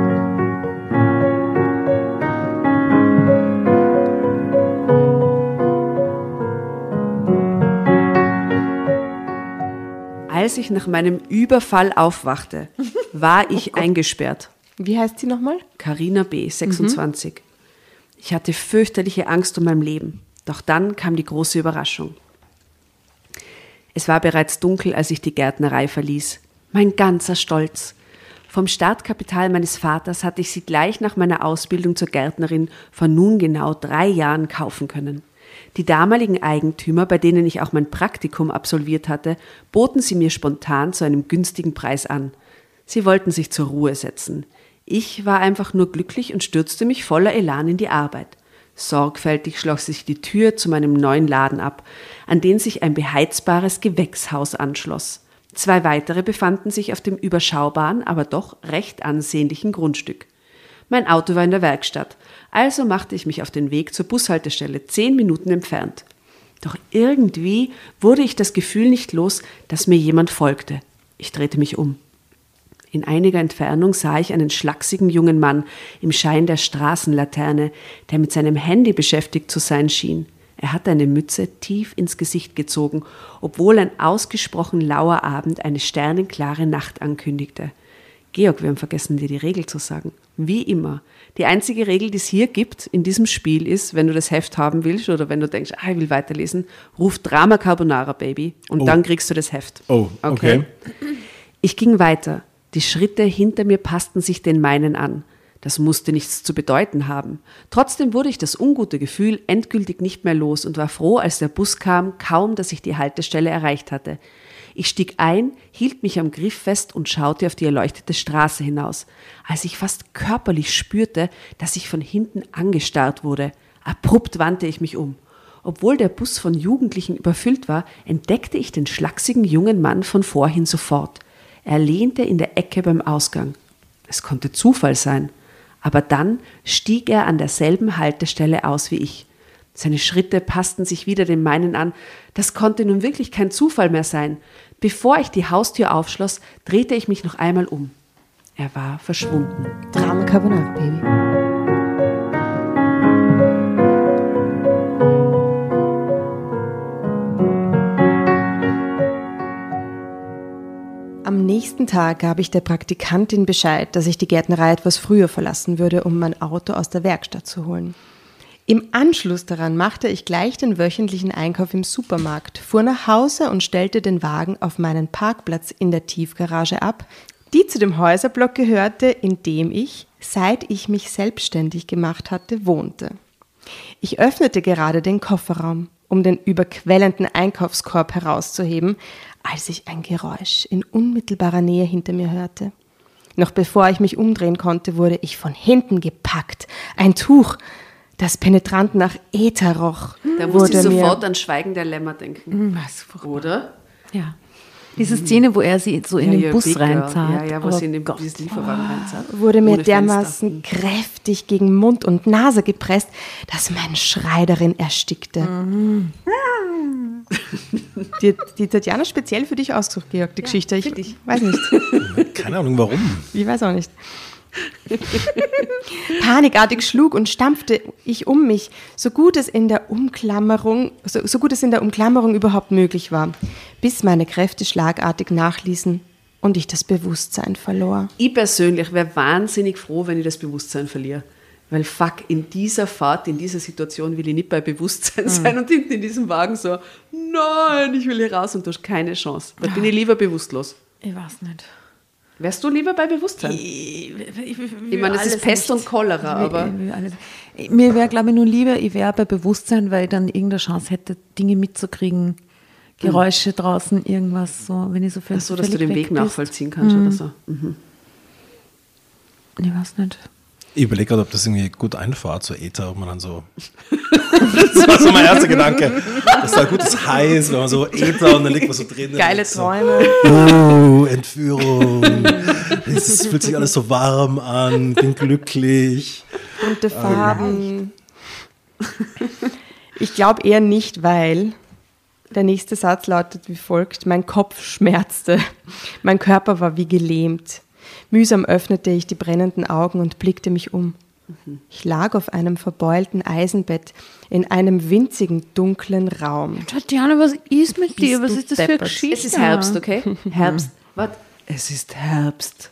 Als ich nach meinem Überfall aufwachte, war ich eingesperrt. Wie heißt sie nochmal? Carina B., 26. Ich hatte fürchterliche Angst um mein Leben. Doch dann kam die große Überraschung. Es war bereits dunkel, als ich die Gärtnerei verließ. Mein ganzer Stolz. Vom Startkapital meines Vaters hatte ich sie gleich nach meiner Ausbildung zur Gärtnerin vor nun genau drei Jahren kaufen können. Die damaligen Eigentümer, bei denen ich auch mein Praktikum absolviert hatte, boten sie mir spontan zu einem günstigen Preis an. Sie wollten sich zur Ruhe setzen. Ich war einfach nur glücklich und stürzte mich voller Elan in die Arbeit. Sorgfältig schloss sich die Tür zu meinem neuen Laden ab, an den sich ein beheizbares Gewächshaus anschloss. Zwei weitere befanden sich auf dem überschaubaren, aber doch recht ansehnlichen Grundstück. Mein Auto war in der Werkstatt, also machte ich mich auf den Weg zur Bushaltestelle, zehn Minuten entfernt. Doch irgendwie wurde ich das Gefühl nicht los, dass mir jemand folgte. Ich drehte mich um. In einiger Entfernung sah ich einen schlachsigen jungen Mann im Schein der Straßenlaterne, der mit seinem Handy beschäftigt zu sein schien. Er hatte eine Mütze tief ins Gesicht gezogen, obwohl ein ausgesprochen lauer Abend eine sternenklare Nacht ankündigte. Georg, wir haben vergessen, dir die Regel zu sagen. Wie immer. Die einzige Regel, die es hier gibt in diesem Spiel ist, wenn du das Heft haben willst oder wenn du denkst, ah, ich will weiterlesen, ruf Drama Carbonara Baby und Oh. dann kriegst du das Heft. Oh, okay. Ich ging weiter. Die Schritte hinter mir passten sich den meinen an. Das musste nichts zu bedeuten haben. Trotzdem wurde ich das ungute Gefühl endgültig nicht mehr los und war froh, als der Bus kam, kaum dass ich die Haltestelle erreicht hatte. Ich stieg ein, hielt mich am Griff fest und schaute auf die erleuchtete Straße hinaus, als ich fast körperlich spürte, dass ich von hinten angestarrt wurde. Abrupt wandte ich mich um. Obwohl der Bus von Jugendlichen überfüllt war, entdeckte ich den schlachsigen jungen Mann von vorhin sofort. Er lehnte in der Ecke beim Ausgang. Es konnte Zufall sein. Aber dann stieg er an derselben Haltestelle aus wie ich. Seine Schritte passten sich wieder den meinen an. Das konnte nun wirklich kein Zufall mehr sein. Bevor ich die Haustür aufschloss, drehte ich mich noch einmal um. Er war verschwunden. Drama Carbonara Baby. Am nächsten Tag gab ich der Praktikantin Bescheid, dass ich die Gärtnerei etwas früher verlassen würde, um mein Auto aus der Werkstatt zu holen. Im Anschluss daran machte ich gleich den wöchentlichen Einkauf im Supermarkt, fuhr nach Hause und stellte den Wagen auf meinen Parkplatz in der Tiefgarage ab, die zu dem Häuserblock gehörte, in dem ich, seit ich mich selbstständig gemacht hatte, wohnte. Ich öffnete gerade den Kofferraum, um den überquellenden Einkaufskorb herauszuheben, als ich ein Geräusch in unmittelbarer Nähe hinter mir hörte. Noch bevor ich mich umdrehen konnte, wurde ich von hinten gepackt. Ein Tuch, das penetrant nach Äther roch, Da musste wurde ich mir sofort an Schweigen der Lämmer denken. Was furchtbar. Oder? Ja. Diese Szene, wo er sie so in Ja, den ja, Bus reinzahlt. Ja, ja, wo Oh sie in den Gott. Lieferwagen reinzahlt. wurde mir dermaßen kräftig gegen Mund und Nase gepresst, dass mein Schrei darin erstickte. Mhm. Die, die Tatjana speziell für dich ausgesucht, Georg, die Geschichte. Ich weiß nicht. Keine Ahnung warum. Ich weiß auch nicht. Panikartig schlug und stampfte ich um mich, so gut es in der Umklammerung, so, so gut es in der Umklammerung überhaupt möglich war, bis meine Kräfte schlagartig nachließen und ich das Bewusstsein verlor. Ich persönlich wäre wahnsinnig froh, wenn ich das Bewusstsein verliere. Weil fuck, in dieser Fahrt, in dieser Situation will ich nicht bei Bewusstsein sein und hinten in diesem Wagen so, nein, ich will hier raus und du hast keine Chance. Da bin ich lieber bewusstlos. Ich weiß nicht. Wärst du lieber bei Bewusstsein? Ich, Ich meine, das ist Pest und Cholera, aber Mir wäre, glaube ich, nur lieber, ich wäre bei Bewusstsein, weil ich dann irgendeine Chance hätte, Dinge mitzukriegen. Geräusche draußen, irgendwas so, wenn ich so völlig so, dass du den weg bist. nachvollziehen kannst oder so. Mhm. Ich weiß nicht. Ich überlege gerade, ob das irgendwie gut einfahrt, so Äther, ob man dann so. das war so mein erster Gedanke. Das ist halt gutes Heiß, wenn man so Äther und dann liegt man so drin. Geile so, Träume. Oh, Entführung. Es fühlt sich alles so warm an, bin glücklich. Bunte Farben. Ich glaube eher nicht, weil der nächste Satz lautet wie folgt: Mein Kopf schmerzte, mein Körper war wie gelähmt. Mühsam öffnete ich die brennenden Augen und blickte mich um. Ich lag auf einem verbeulten Eisenbett in einem winzigen, dunklen Raum. Tatjana, was ist mit dir? Was ist das für deppert. eine Geschichte? Es ist Herbst, okay? Herbst. Warte. Es ist Herbst.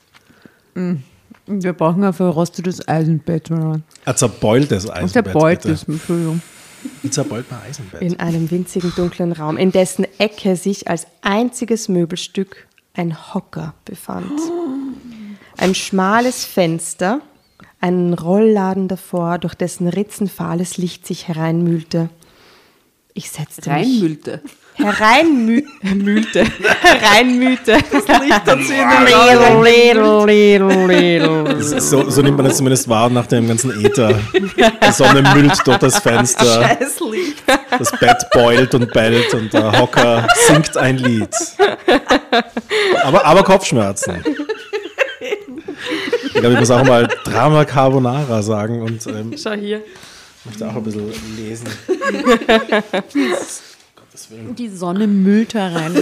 Wir brauchen ein verrostetes Eisenbett. Ein zerbeultes Eisenbett. bitte. ist, Entschuldigung. Ein zerbeulter Eisenbett. In einem winzigen, dunklen Raum, in dessen Ecke sich als einziges Möbelstück ein Hocker befand. Ein schmales Fenster, einen Rollladen davor, durch dessen Ritzen fahles Licht sich hereinmühlte. Ich setzte mich Reinmühlte. hereinmühlte, hereinmühte. So, so nimmt man das zumindest wahr nach dem ganzen Äther. Die Sonne müllt durch das Fenster. Das Bett beult und bellt und der Hocker singt ein Lied. Aber, aber Kopfschmerzen. Ich glaube, ich muss auch mal Drama Carbonara sagen und ähm, Schau hier. möchte auch ein bisschen lesen. Gottes Willen. Die Sonne müllt herein.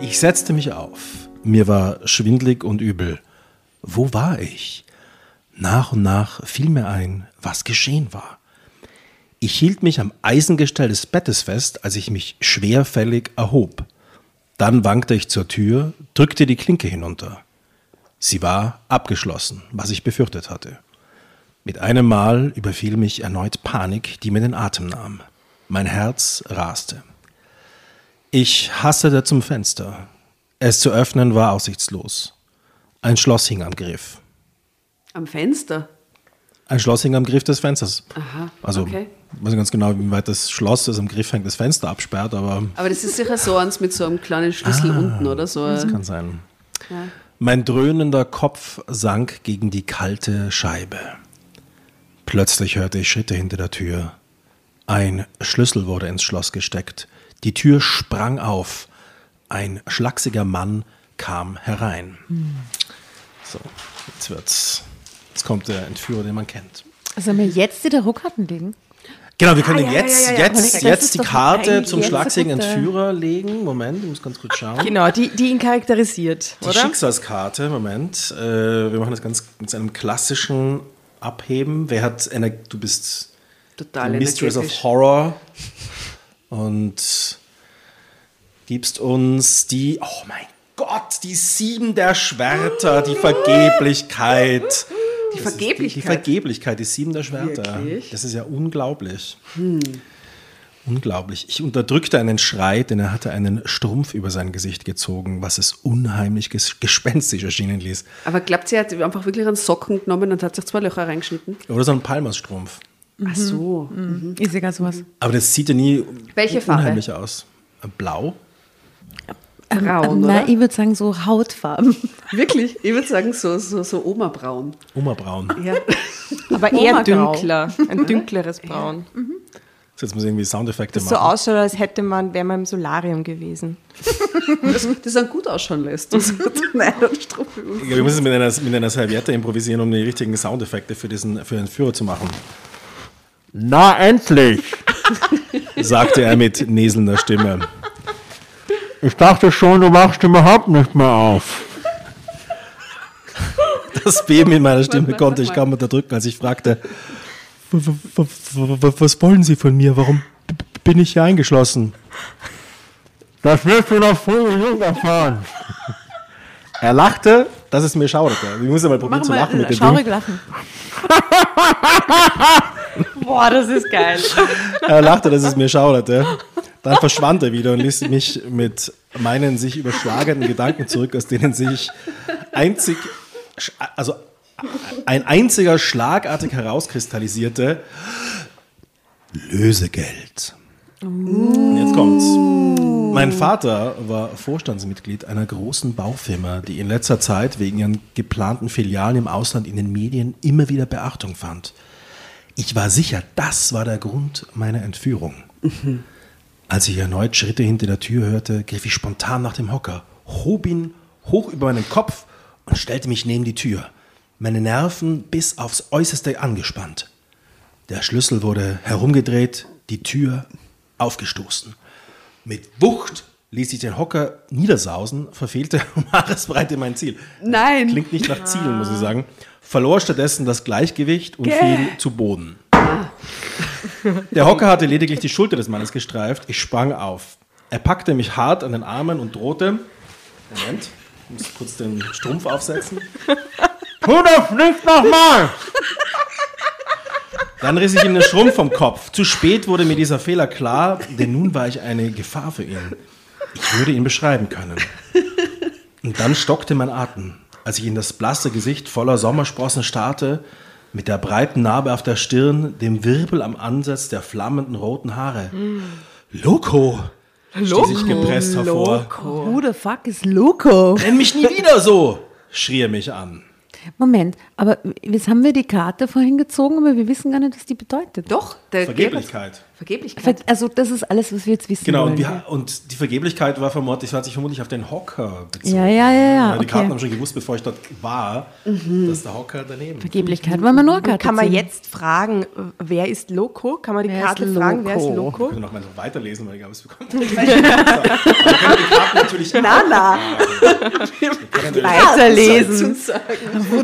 Ich setzte mich auf. Mir war schwindlig und übel. Wo war ich? Nach und nach fiel mir ein, was geschehen war. Ich hielt mich am Eisengestell des Bettes fest, als ich mich schwerfällig erhob. Dann wankte ich zur Tür, drückte die Klinke hinunter. Sie war abgeschlossen, was ich befürchtet hatte. Mit einem Mal überfiel mich erneut Panik, die mir den Atem nahm. Mein Herz raste. Ich hastete zum Fenster. Es zu öffnen war aussichtslos. Ein Schloss hing am Griff. Am Fenster. Ein Schloss hing am Griff des Fensters. Aha, Also, okay. ich weiß nicht ganz genau, wie weit das Schloss, das am Griff hängt, das Fenster absperrt, aber Aber das ist sicher so eins mit so einem kleinen Schlüssel unten, oder so. das kann sein. Mein dröhnender Kopf sank gegen die kalte Scheibe. Plötzlich hörte ich Schritte hinter der Tür. Ein Schlüssel wurde ins Schloss gesteckt. Die Tür sprang auf. Ein schlachsiger Mann kam herein. So, jetzt wird's. Jetzt kommt der Entführer, den man kennt. Sollen wir jetzt die Ruckkarten legen? Genau, wir können Ah, ja, jetzt, ja, ja, ja. jetzt, jetzt die Karte zum schlagsigen eine gute- Entführer legen. Moment, ich muss ganz kurz schauen. Genau, die, die ihn charakterisiert, Die oder? Schicksalskarte, Moment. Äh, wir machen das ganz mit einem klassischen Abheben. Wer hat Ener Du bist Total die Mistress of. Horror und gibst uns die, oh mein Gott, die sieben der Schwerter, die Vergeblichkeit. Die Die, die Vergeblichkeit. Vergeblichkeit, die sieben der Schwerter. Wirklich? Das ist ja unglaublich. Unglaublich. Ich unterdrückte einen Schrei, denn er hatte einen Strumpf über sein Gesicht gezogen, was es unheimlich ges gespenstisch erschienen ließ. Aber glaubt sie, hat einfach wirklich einen Socken genommen und hat sich zwei Löcher reingeschnitten? Oder so ein Palmerstrumpf. Ach so. Ist egal sowas. Aber das sieht ja nie Welche Farbe? unheimlich aus. Blau? Braun, Nein, oder? ich würde sagen so Hautfarben. Wirklich? Ich würde sagen so, so, so Oma-Braun. Oma-Braun. Ja. Aber eher dünkler, ein dünkleres Braun. So, Jetzt muss ich irgendwie Soundeffekte Das so machen. ausschaut, als hätte man, wäre man im Solarium gewesen. Das, das dann gut ausschauen lässt. Das Nein, Ja, wir müssen mit einer, mit einer Serviette improvisieren, um die richtigen Soundeffekte für, diesen, für den Führer zu machen. Na endlich! sagte er mit näselnder Stimme. Ich dachte schon, du wachst überhaupt nicht mehr auf. Das Beben in meiner Stimme konnte ich kaum unterdrücken, als ich fragte, "W- w- w- w- was wollen Sie von mir? Warum bin ich hier eingeschlossen? Das wirst du noch früh genug erfahren. Er lachte, dass es mir schauderte. Ich muss ja mal probieren Machen zu lachen wir mit dem schaurig Ding. lachen. Boah, das ist geil. Er lachte, dass es mir schauderte. Dann verschwand er wieder und ließ mich mit meinen sich überschlagenden Gedanken zurück, aus denen sich einzig, also ein einziger schlagartig herauskristallisierte Lösegeld. Und Jetzt kommt's. Mein Vater war Vorstandsmitglied einer großen Baufirma, die in letzter Zeit wegen ihren geplanten Filialen im Ausland in den Medien immer wieder Beachtung fand. Ich war sicher, das war der Grund meiner Entführung. Als ich erneut Schritte hinter der Tür hörte, griff ich spontan nach dem Hocker, hob ihn hoch über meinen Kopf und stellte mich neben die Tür, meine Nerven bis aufs Äußerste angespannt. Der Schlüssel wurde herumgedreht, die Tür aufgestoßen. Mit Wucht ließ ich den Hocker niedersausen, verfehlte um Haaresbreite mein Ziel. Nein. Klingt nicht nach Zielen, muss ich sagen. Verlor stattdessen das Gleichgewicht und fiel zu Boden. Der Hocker hatte lediglich die Schulter des Mannes gestreift. Ich sprang auf. Er packte mich hart an den Armen und drohte. Moment, muss kurz den Strumpf aufsetzen. Tu das nicht nochmal! Dann riss ich ihm den Strumpf vom Kopf. Zu spät wurde mir dieser Fehler klar, denn nun war ich eine Gefahr für ihn. Ich würde ihn beschreiben können. Und dann stockte mein Atem, als ich in das blasse Gesicht voller Sommersprossen starrte, mit der breiten Narbe auf der Stirn, dem Wirbel am Ansatz der flammenden roten Haare. Loco! Stieß ich gepresst hervor. Who the fuck is Loco? Nenn mich nie wieder so! schrie er mich an. Moment, aber jetzt haben wir die Karte vorhin gezogen, aber wir wissen gar nicht, was die bedeutet. Doch, der Vergeblichkeit. Vergeblichkeit. Also das ist alles, was wir jetzt wissen Genau, wollen. und, wir, und die Vergeblichkeit war vermutlich, hat sich vermutlich auf den Hocker bezogen. Ja, ja, ja, ja, Die Karten okay. haben schon gewusst, bevor ich dort war, dass der Hocker daneben Vergeblichkeit wollen wir nur Karte Kann man ziehen. jetzt fragen, wer ist Loco? Kann man die Wer Karte fragen, wer ist Loco? Ich kann noch mal so weiterlesen, weil ich glaube, es bekommt. Natürlich Na, na. weiterlesen.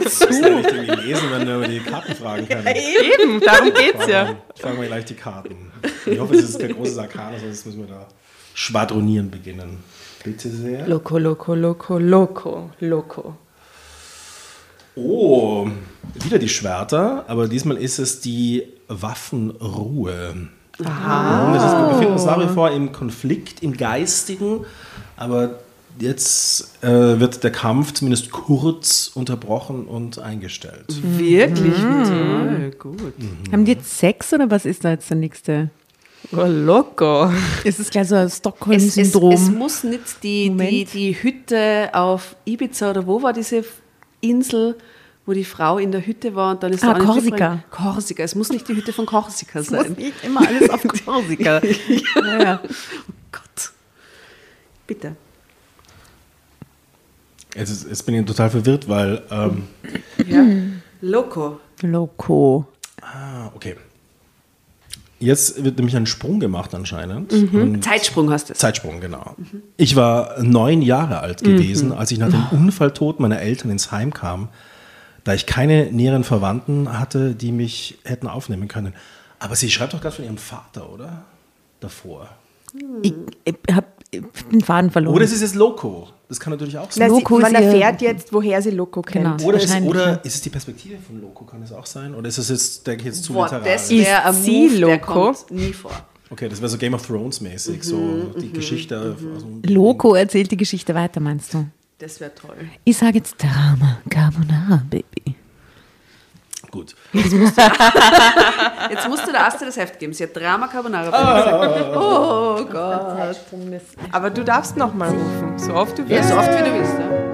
Das ist ja nicht irgendwie lesen, wenn wir über die Karten fragen können. Eben, darum geht's ja. Ich frage mal gleich die Karten. Ich hoffe, es ist kein großes Arkan, sonst müssen wir da schwadronieren beginnen. Bitte sehr. Loco, Loco, Loco, Loco, Loco. Oh, wieder die Schwerter, aber diesmal ist es die Waffenruhe. Aha. Das ist, wir befinden uns nach wie vor im Konflikt, im Geistigen, aber jetzt äh, wird der Kampf zumindest kurz unterbrochen und eingestellt. Wirklich? Toll, gut. Haben die jetzt Sex oder was ist da jetzt der nächste? Oh, Loco. Ist es gleich so ein Es, es, Stockholm-Syndrom? es muss nicht die, die, die Hütte auf Ibiza oder wo war diese Insel, wo die Frau in der Hütte war und dann ist Ah, da Korsika. Korsika. Es muss nicht die Hütte von Korsika sein. nicht immer alles auf Korsika. ja, ja. Bitte. Jetzt, ist, jetzt bin ich total verwirrt, weil. Ähm, Ja. Loco. Loco. ah, okay. Jetzt wird nämlich ein Sprung gemacht anscheinend. Mhm. Zeitsprung hast du es. Zeitsprung, genau. Ich war neun Jahre alt gewesen, als ich nach dem Unfalltod meiner Eltern ins Heim kam, da ich keine näheren Verwandten hatte, die mich hätten aufnehmen können. Aber sie schreibt doch gerade von ihrem Vater, oder? Davor. Ich, ich habe den Faden verloren. Oder es ist jetzt Loco. Das kann natürlich auch sein. Loco man erfährt jetzt, woher sie Loco kennt. Genau. Oder, ist, oder ist es die Perspektive von Loco? Kann es auch sein? Oder ist es jetzt, denke ich, jetzt zu Boah, literarisch? das wäre sie Move, Loco? kommt nie vor. Okay, das wäre so Game of Thrones mäßig, so die Geschichte. Also, Loco erzählt die Geschichte weiter, meinst du? Das wäre toll. Ich sage jetzt Drama Carbonara, Baby. Gut. Jetzt musst du der Aste das Heft geben. Sie hat Drama Carbonara gesagt. Oh Gott. Aber du darfst noch mal rufen, so oft du Ja, willst. so oft wie du willst. Ja.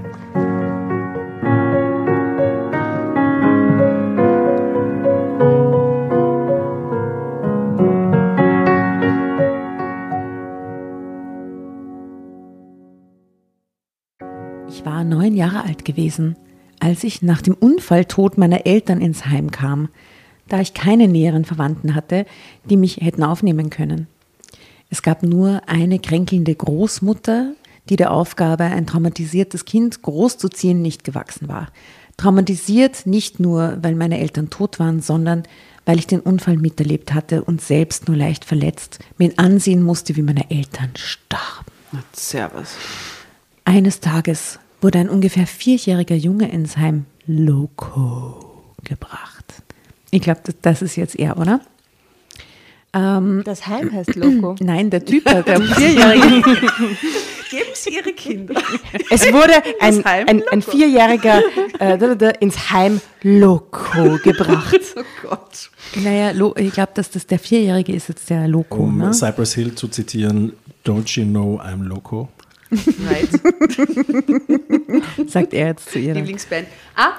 Ich war neun Jahre alt gewesen, als ich nach dem Unfalltod meiner Eltern ins Heim kam, da ich keine näheren Verwandten hatte, die mich hätten aufnehmen können. Es gab nur eine kränkelnde Großmutter, die der Aufgabe, ein traumatisiertes Kind großzuziehen, nicht gewachsen war. Traumatisiert nicht nur, weil meine Eltern tot waren, sondern weil ich den Unfall miterlebt hatte und selbst nur leicht verletzt mir ansehen musste, wie meine Eltern starben. Servus. Eines Tages wurde ein ungefähr vierjähriger Junge ins Heim Loco gebracht. Ich glaube, das, das ist jetzt er, oder? Ähm, Das Heim heißt Loco. nein, der Typ, der der Vierjährige. Geben Sie Ihre Kinder. Es wurde ein, Heim ein, ein Vierjähriger äh, ins Heim Loco gebracht. Oh Gott. naja, Lo, ich glaube, dass das der Vierjährige ist jetzt der Loco. Um Ne? Cypress Hill zu zitieren, Don't you know I'm loco? Right. Sagt er jetzt zu ihr. Lieblingsband. Ah,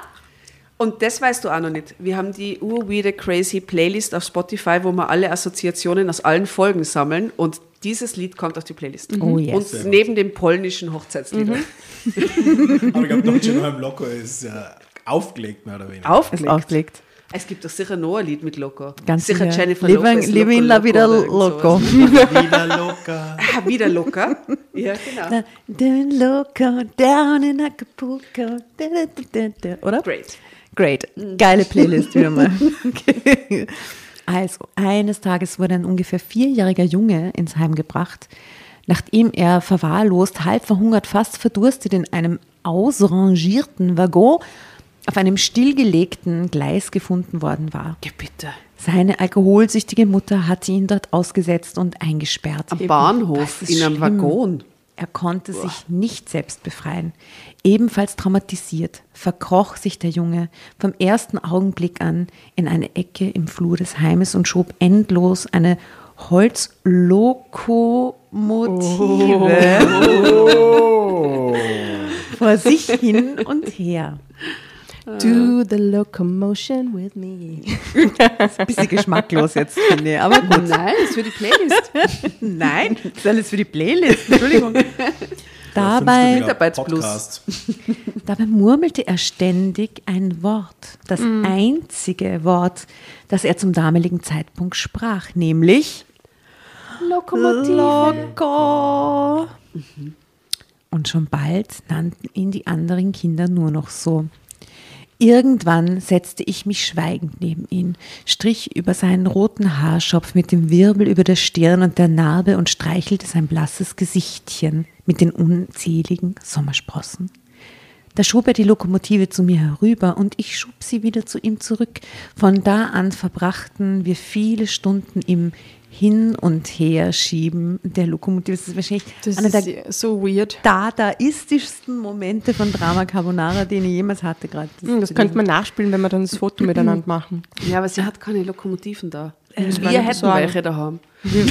und das weißt du auch noch nicht. Wir haben die urweirde crazy Playlist auf Spotify, wo wir alle Assoziationen aus allen Folgen sammeln und dieses Lied kommt auf die Playlist. Oh, yes. Und neben dem polnischen Hochzeitslieder. Aber ich glaube, know I'm loco ist ja aufgelegt, mehr oder weniger. Ist Aufgelegt. aufgelegt. Es gibt doch sicher noch ein Lied mit Loco. Ganz sicher sicher. Jennifer Living- Lopez. Living La Vida Loco. Wieder locker. Ah, wieder Locker. Ja, genau. Doing Loco, down in Acapulco. Da, da, da, da, da. Oder? Great. Great. Geile Playlist wieder mal. Okay. Also, eines Tages wurde ein ungefähr vierjähriger Junge ins Heim gebracht, nachdem er verwahrlost, halb verhungert, fast verdurstet in einem ausrangierten Waggon auf einem stillgelegten Gleis gefunden worden war. Ja, bitte. Seine alkoholsüchtige Mutter hatte ihn dort ausgesetzt und eingesperrt. Am Bahnhof, Das ist in einem. Waggon. Er konnte sich nicht selbst befreien. Ebenfalls traumatisiert verkroch sich der Junge vom ersten Augenblick an in eine Ecke im Flur des Heimes und schob endlos eine Holzlokomotive vor sich hin und her. Do the locomotion with me. Das ist ein bisschen geschmacklos jetzt, finde ich. Aber gut. Nein, das ist für die Playlist. Nein, das ist alles für die Playlist. Entschuldigung. Dabei, dabei murmelte er ständig ein Wort. Das einzige Wort, das er zum damaligen Zeitpunkt sprach, nämlich Loco. Und schon bald nannten ihn die anderen Kinder nur noch so. Irgendwann setzte ich mich schweigend neben ihn, strich über seinen roten Haarschopf mit dem Wirbel über der Stirn und der Narbe und streichelte sein blasses Gesichtchen mit den unzähligen Sommersprossen. Da schob er die Lokomotive zu mir herüber und ich schob sie wieder zu ihm zurück. Von da an verbrachten wir viele Stunden im Hin- und Herschieben der Lokomotive. Das ist wahrscheinlich Das einer der ist ja so weird. dadaistischsten Momente von Drama Carbonara, den ich jemals hatte gerade. Hm, Das könnte man nachspielen, wenn wir dann das Foto miteinander machen. Ja, aber sie hat keine Lokomotiven da. Müssen Wir hätten welche daheim. wir,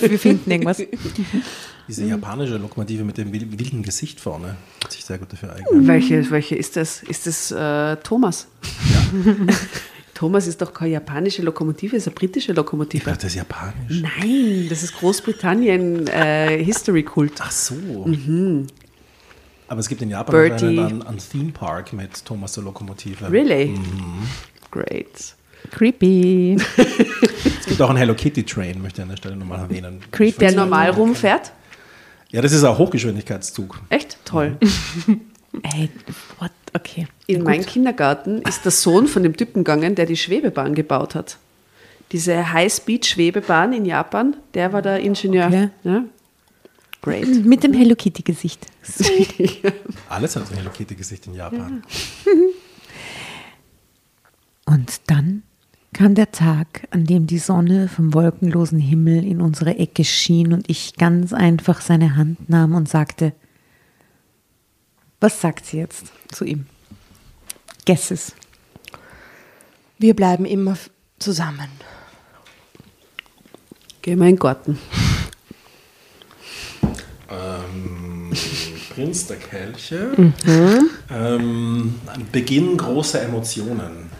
wir finden irgendwas. Diese japanische Lokomotive mit dem wil- wilden Gesicht vorne hat sich sehr gut dafür eignet. Welche, welche ist das? Ist das äh, Thomas? Thomas ist doch keine japanische Lokomotive, ist eine britische Ich Lokomotive. dachte, das ist japanisch. Nein, das ist Großbritannien äh, History Kult. Ach so. Aber es gibt in Japan Bertie. einen, einen, einen Theme Park mit Thomas der Lokomotive. Really? Great. Creepy. Es gibt auch einen Hello Kitty Train, möchte ich an der Stelle nochmal erwähnen. Creep, Der normal rumfährt? Ja, das ist ein Hochgeschwindigkeitszug. Echt? Toll. Ey, what? Okay. In meinem Kindergarten ist der Sohn von dem Typen gegangen, der die Schwebebahn gebaut hat. Diese High-Speed-Schwebebahn in Japan, der war der Ingenieur. Okay. Ja? Great. Mit dem Hello Kitty Gesicht. Alles hat ein Hello Kitty Gesicht in Japan. Und dann kam der Tag, an dem die Sonne vom wolkenlosen Himmel in unsere Ecke schien und ich ganz einfach seine Hand nahm und sagte, was sagt sie jetzt zu ihm? Guess es. Wir bleiben immer zusammen. Geh mal in den Garten. Ähm, Prinz der Kelche. Ähm, Beginn großer Emotionen.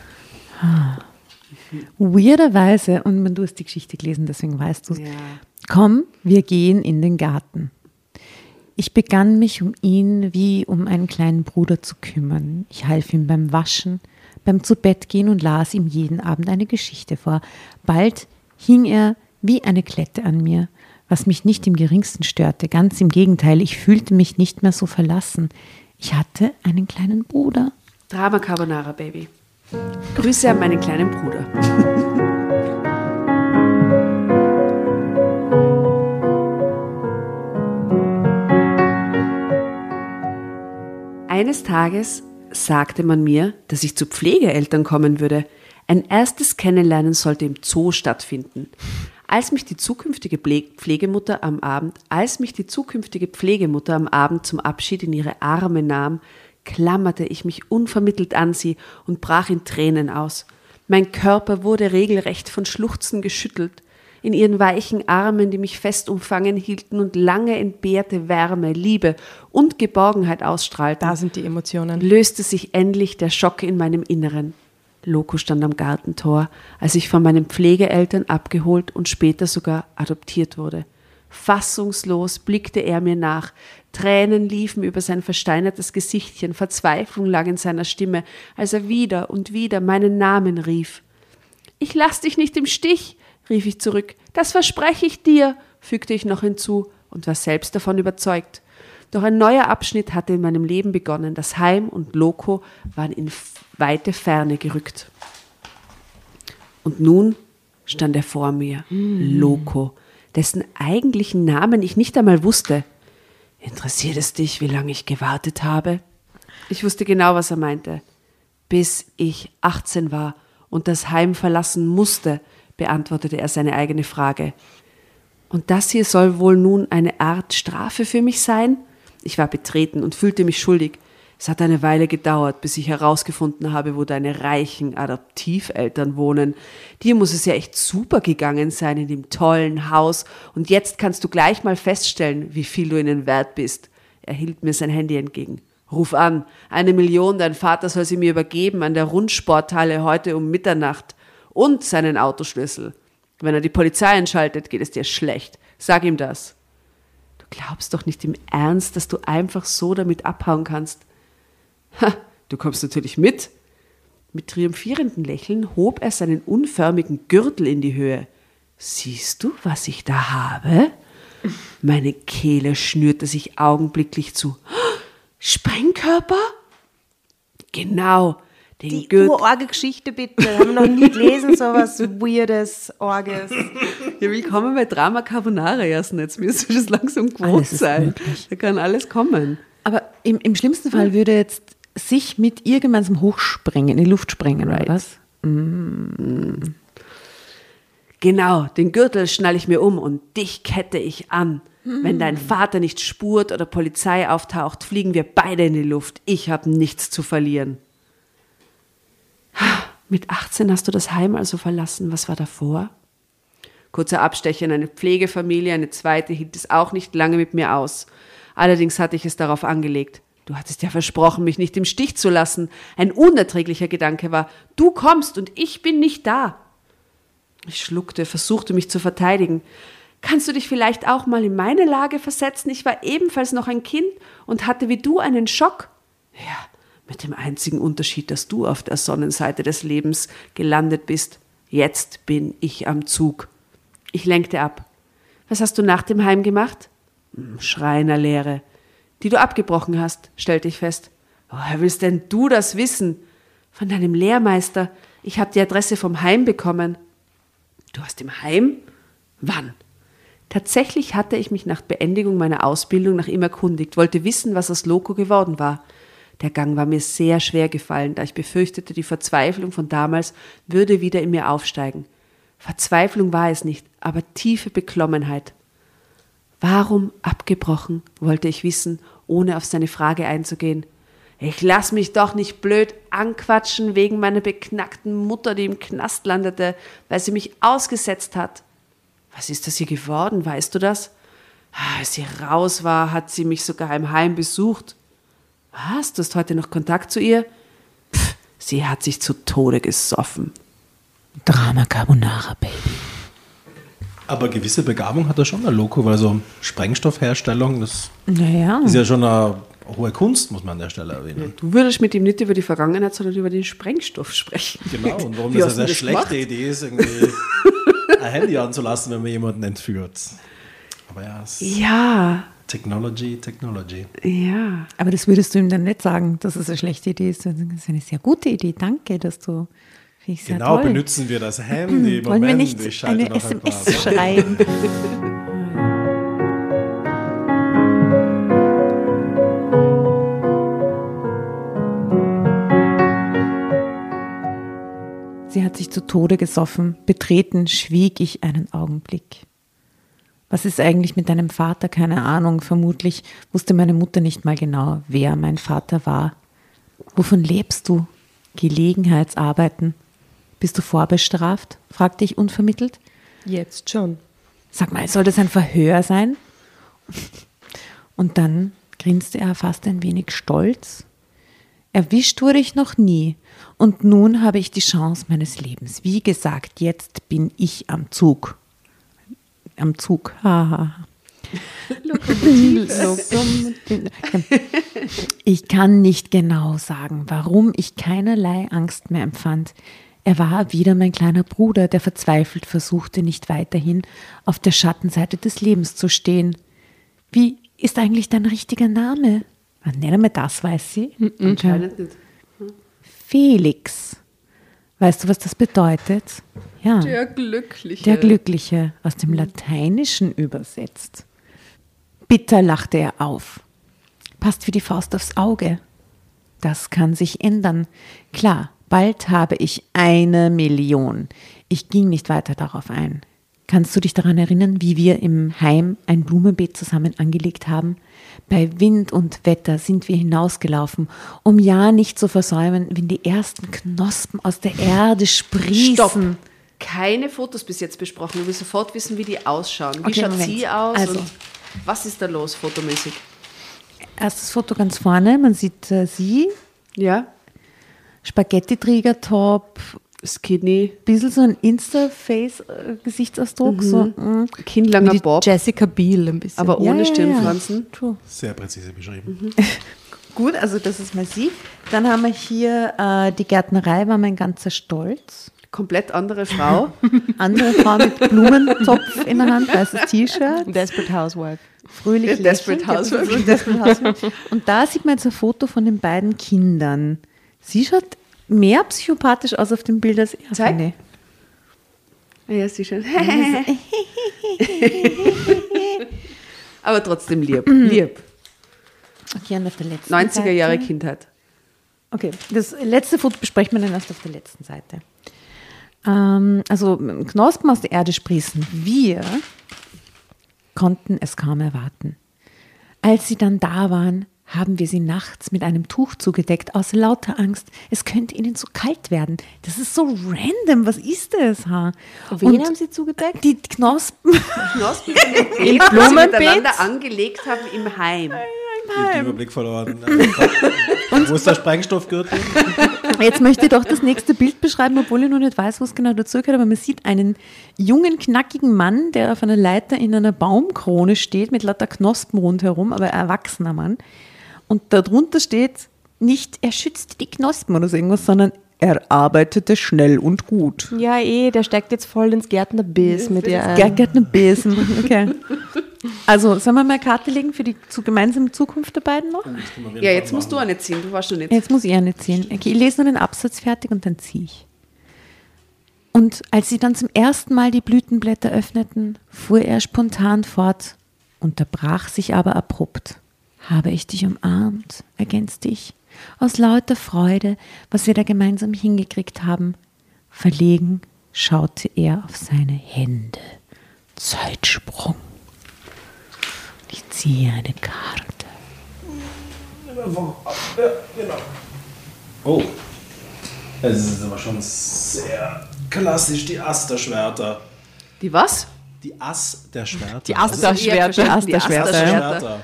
Weirderweise, und du hast die Geschichte gelesen, deswegen weißt du es. Ja. Komm, wir gehen in den Garten. Ich begann mich um ihn wie um einen kleinen Bruder zu kümmern. Ich half ihm beim Waschen, beim Zubettgehen und las ihm jeden Abend eine Geschichte vor. Bald hing er wie eine Klette an mir, was mich nicht im geringsten störte. Ganz im Gegenteil, ich fühlte mich nicht mehr so verlassen. Ich hatte einen kleinen Bruder. Drama Carbonara, Baby. Grüße an meinen kleinen Bruder. Eines Tages sagte man mir, dass ich zu Pflegeeltern kommen würde. Ein erstes Kennenlernen sollte im Zoo stattfinden. Als mich die zukünftige Pflegemutter am Abend, als mich die zukünftige Pflegemutter am Abend zum Abschied in ihre Arme nahm, klammerte ich mich unvermittelt an sie und brach in Tränen aus. Mein Körper wurde regelrecht von Schluchzen geschüttelt. In ihren weichen Armen, die mich fest umfangen hielten und lange entbehrte Wärme, Liebe und Geborgenheit ausstrahlten, Da sind die Emotionen. löste sich endlich der Schock in meinem Inneren. Loco stand am Gartentor, als ich von meinen Pflegeeltern abgeholt und später sogar adoptiert wurde. Fassungslos blickte er mir nach, Tränen liefen über sein versteinertes Gesichtchen, Verzweiflung lag in seiner Stimme, als er wieder und wieder meinen Namen rief. Ich lass dich nicht im Stich, rief ich zurück. Das verspreche ich dir, fügte ich noch hinzu und war selbst davon überzeugt. Doch ein neuer Abschnitt hatte in meinem Leben begonnen. Das Heim und Loco waren in weite Ferne gerückt. Und nun stand er vor mir, Loco, dessen eigentlichen Namen ich nicht einmal wusste. Interessiert es dich, wie lange ich gewartet habe? Ich wusste genau, was er meinte. Bis ich 18 war und das Heim verlassen musste, beantwortete er seine eigene Frage. Und das hier soll wohl nun eine Art Strafe für mich sein? Ich war betreten und fühlte mich schuldig. Es hat eine Weile gedauert, bis ich herausgefunden habe, wo deine reichen Adoptiveltern wohnen. Dir muss es ja echt super gegangen sein in dem tollen Haus. Und jetzt kannst du gleich mal feststellen, wie viel du ihnen wert bist. Er hielt mir sein Handy entgegen. Ruf an. Eine Million, dein Vater soll sie mir übergeben an der Rundsporthalle heute um Mitternacht. Und seinen Autoschlüssel. Wenn er die Polizei einschaltet, geht es dir schlecht. Sag ihm das. Du glaubst doch nicht im Ernst, dass du einfach so damit abhauen kannst. Ha, du kommst natürlich mit. Mit triumphierendem Lächeln hob er seinen unförmigen Gürtel in die Höhe. Siehst du, was ich da habe? Meine Kehle schnürte sich augenblicklich zu. Sprengkörper? Genau, den Die Gürtel. urorge Geschichte bitte. Wir haben noch nie gelesen, sowas Weirdes, Orges. Ja, willkommen bei Drama Carbonara erst jetzt. Müsst ihr das langsam gewohnt ist sein. möglich. Da kann alles kommen. Aber im, im schlimmsten Fall würde jetzt sich mit ihr gemeinsam hochspringen, in die Luft springen, Right. oder was? Genau, den Gürtel schnall ich mir um und dich kette ich an. Wenn dein Vater nicht spurt oder Polizei auftaucht, fliegen wir beide in die Luft. Ich habe nichts zu verlieren. Mit 18 hast du das Heim also verlassen. Was war davor? Kurzer Abstecher in eine Pflegefamilie, eine zweite hielt es auch nicht lange mit mir aus. Allerdings hatte ich es darauf angelegt. Du hattest ja versprochen, mich nicht im Stich zu lassen. Ein unerträglicher Gedanke war, du kommst und ich bin nicht da. Ich schluckte, versuchte mich zu verteidigen. Kannst du dich vielleicht auch mal in meine Lage versetzen? Ich war ebenfalls noch ein Kind und hatte wie du einen Schock. Ja, mit dem einzigen Unterschied, dass du auf der Sonnenseite des Lebens gelandet bist. Jetzt bin ich am Zug. Ich lenkte ab. Was hast du nach dem Heim gemacht? Hm, Schreinerlehre. Die du abgebrochen hast, stellte ich fest. Woher willst denn du das wissen? Von deinem Lehrmeister. Ich habe die Adresse vom Heim bekommen. Du hast im Heim? Wann? Tatsächlich hatte ich mich nach Beendigung meiner Ausbildung nach ihm erkundigt, wollte wissen, was aus Loco geworden war. Der Gang war mir sehr schwer gefallen, da ich befürchtete, die Verzweiflung von damals würde wieder in mir aufsteigen. Verzweiflung war es nicht, aber tiefe Beklommenheit. Warum abgebrochen, wollte ich wissen, ohne auf seine Frage einzugehen. Ich lass mich doch nicht blöd anquatschen wegen meiner beknackten Mutter, die im Knast landete, weil sie mich ausgesetzt hat. Was ist aus ihr geworden, weißt du das? Ah, Als sie raus war, hat sie mich sogar im Heim besucht. Was? Du hast heute noch Kontakt zu ihr? Pff, sie hat sich zu Tode gesoffen. Drama Carbonara, Baby. Aber gewisse Begabung hat er schon, der Loco, weil so Sprengstoffherstellung, das Naja. ist ja schon eine hohe Kunst, muss man an der Stelle erwähnen. Du würdest mit ihm nicht über die Vergangenheit, sondern über den Sprengstoff sprechen. Genau, und warum Wie das eine das schlechte gemacht? Idee ist, irgendwie ein Handy anzulassen, wenn man jemanden entführt. Aber ja, es Ja, Technology, Technology. ja. Aber das würdest du ihm dann nicht sagen, dass es eine schlechte Idee ist. Das ist eine sehr gute Idee. Danke, dass du. Genau, toll. benutzen wir das Handy. Wollen wir Moment, nicht ich eine noch ein. SMS schreiben? Sie hat sich zu Tode gesoffen. Betreten schwieg ich einen Augenblick. Was ist eigentlich mit deinem Vater? Keine Ahnung. Vermutlich wusste meine Mutter nicht mal genau, wer mein Vater war. Wovon lebst du? Gelegenheitsarbeiten. Bist du vorbestraft? fragte ich unvermittelt. Jetzt schon. Sag mal, soll das ein Verhör sein? Und dann grinste er fast ein wenig stolz. Erwischt wurde ich noch nie. Und nun habe ich die Chance meines Lebens. Wie gesagt, jetzt bin ich am Zug. Am Zug. Haha. Ich kann nicht genau sagen, warum ich keinerlei Angst mehr empfand. Er war wieder mein kleiner Bruder, der verzweifelt versuchte, nicht weiterhin auf der Schattenseite des Lebens zu stehen. Wie ist eigentlich dein richtiger Name? Ah, Nicht einmal das weiß sie. Anscheinend nicht. Felix. Weißt du, was das bedeutet? Ja. Der Glückliche. Der Glückliche, aus dem Lateinischen übersetzt. Bitter lachte er auf. Passt wie die Faust aufs Auge. Das kann sich ändern. Klar, bald habe ich eine Million. Ich ging nicht weiter darauf ein. Kannst du dich daran erinnern, wie wir im Heim ein Blumenbeet zusammen angelegt haben? Bei Wind und Wetter sind wir hinausgelaufen, um ja nicht zu versäumen, wenn die ersten Knospen aus der Erde sprießen. Stopp. Keine Fotos bis jetzt besprochen. Ich will sofort wissen, wie die ausschauen. Wie Okay, schaut Moment. sie aus Also. was ist da los fotomäßig? Erstes Foto ganz vorne, man sieht äh, sie, Ja, Spaghetti-Träger-Top, Skinny, bisschen so ein Insta-Face-Gesichtsausdruck, so mm, kinnlanger Bob, Jessica Biel ein bisschen. aber Ja, ohne ja, ja. Stirnfransen. True. Sehr präzise beschrieben. Gut, also das ist mal sie. Dann haben wir hier äh, die Gärtnerei, war mein ganzer Stolz. Komplett andere Frau. Andere Frau mit Blumentopf in der Hand, weißes T-Shirt, Desperate Housewife. fröhlich Desperate. Ja, Housewife. Desperate Housewife. Und da sieht man jetzt ein Foto von den beiden Kindern. Sie schaut mehr psychopathisch aus auf dem Bild als er. Zeig. finde ich. Ah ja, sie schon. aber trotzdem lieb. Lieb. Okay, und auf der letzten 90er Seite. Jahre Kindheit. Okay, das letzte Foto besprechen wir dann erst auf der letzten Seite. Ähm, also Knospen aus der Erde sprießen. Wir konnten es kaum erwarten. Als sie dann da waren, haben wir sie nachts mit einem Tuch zugedeckt, aus lauter Angst, es könnte ihnen zu kalt werden. Das ist so random, was ist das? Ha? Wen Und haben sie zugedeckt? Die Knospen. Knospen von Im das sie Blumenbeet? miteinander angelegt haben im Heim. Ich habe den Überblick verloren. Wo ist der Sprengstoffgürtel? Jetzt möchte ich doch das nächste Bild beschreiben, obwohl ich noch nicht weiß, was genau dazugehört, aber man sieht einen jungen, knackigen Mann, der auf einer Leiter in einer Baumkrone steht, mit lauter Knospen rundherum, aber ein erwachsener Mann. Und darunter steht nicht, er schützte die Knospen oder so irgendwas, sondern er arbeitete schnell und gut. Ja, eh, der steigt jetzt voll ins Gärtnerbiss mit ihr ein. Gärtner Besen. Okay. Also, sollen wir mal eine Karte legen für die zu, gemeinsame Zukunft der beiden noch? Ja, jetzt musst du eine ziehen. Du warst schon nicht. Jetzt muss ich eine ziehen. Okay, ich lese nur den Absatz fertig und dann ziehe ich. Und als sie dann zum ersten Mal die Blütenblätter öffneten, fuhr er spontan fort, unterbrach sich aber abrupt. Habe ich dich umarmt, ergänzte ich, aus lauter Freude, was wir da gemeinsam hingekriegt haben. Verlegen schaute er auf seine Hände. Zeitsprung. Ich ziehe eine Karte. Oh. Es ist aber schon sehr klassisch, die Asterschwerter. Die was? Die Ass der Schwerter. Die Also, Asterschwerter. Die Asterschwerter, ja. Asterschwerter.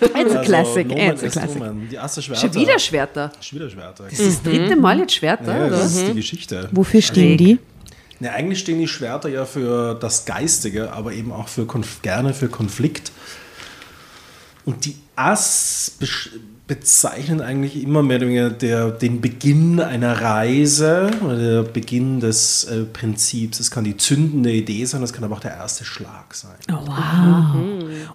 It's a classic, Nomen it's a classic. Die Asterschwerter. Schon wieder Schwerter. Schon wieder Schwerter. Das ist das dritte Mal jetzt Schwerter, ja, oder? das ist die Geschichte. Wofür stehen die? Ja, eigentlich stehen die Schwerter ja für das Geistige, aber eben auch für Konf gerne für Konflikt. Und die Ass bezeichnen eigentlich immer mehr oder weniger der, den Beginn einer Reise oder der Beginn des äh, Prinzips. Es kann die zündende Idee sein, es kann aber auch der erste Schlag sein. Oh, wow.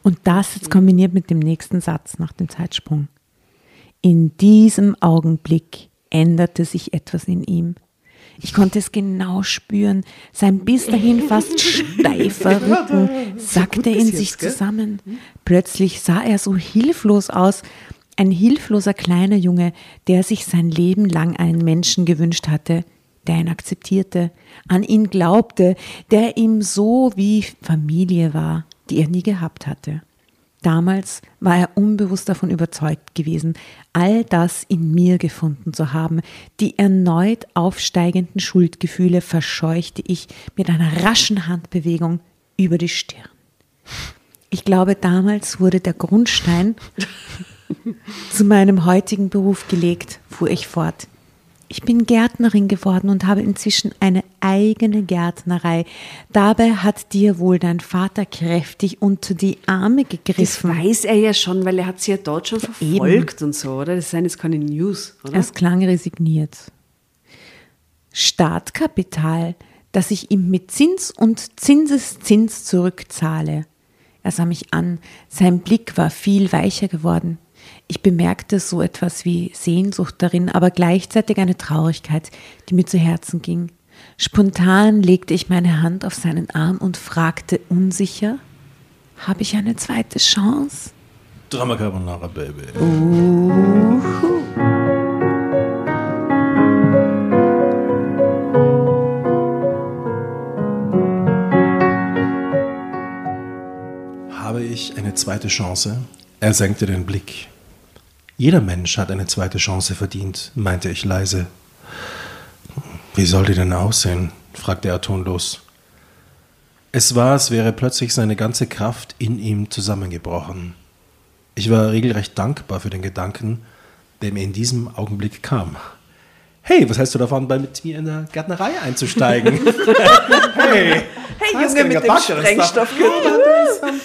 Und das jetzt kombiniert mit dem nächsten Satz nach dem Zeitsprung. In diesem Augenblick änderte sich etwas in ihm. Ich konnte es genau spüren. Sein bis dahin fast steifer Rücken sackte in sich zusammen. Plötzlich sah er so hilflos aus. Ein hilfloser kleiner Junge, der sich sein Leben lang einen Menschen gewünscht hatte, der ihn akzeptierte, an ihn glaubte, der ihm so wie Familie war, die er nie gehabt hatte. Damals war er unbewusst davon überzeugt gewesen, all das in mir gefunden zu haben. Die erneut aufsteigenden Schuldgefühle verscheuchte ich mit einer raschen Handbewegung über die Stirn. Ich glaube, damals wurde der Grundstein zu meinem heutigen Beruf gelegt, fuhr ich fort. Ich bin Gärtnerin geworden und habe inzwischen eine eigene Gärtnerei. Dabei hat dir wohl dein Vater kräftig unter die Arme Das gegriffen. weiß er ja schon, weil er hat sie ja dort schon verfolgt und so, oder? Das sind jetzt keine News, oder? Es klang resigniert. Startkapital, das ich ihm mit Zins und Zinseszins zurückzahle. Er sah mich an, sein Blick war viel weicher geworden. Ich bemerkte so etwas wie Sehnsucht darin, aber gleichzeitig eine Traurigkeit, die mir zu Herzen ging. Spontan legte ich meine Hand auf seinen Arm und fragte unsicher, habe ich eine zweite Chance? Drama Carbonara, Baby. Habe ich eine zweite Chance? Er senkte den Blick. Jeder Mensch hat eine zweite Chance verdient, meinte ich leise. Wie soll die denn aussehen? fragte er tonlos. Es war, als wäre plötzlich seine ganze Kraft in ihm zusammengebrochen. Ich war regelrecht dankbar für den Gedanken, der mir in diesem Augenblick kam. Hey, was hältst du davon, bei mit mir in der Gärtnerei einzusteigen? hey, Hey, Junge mit dem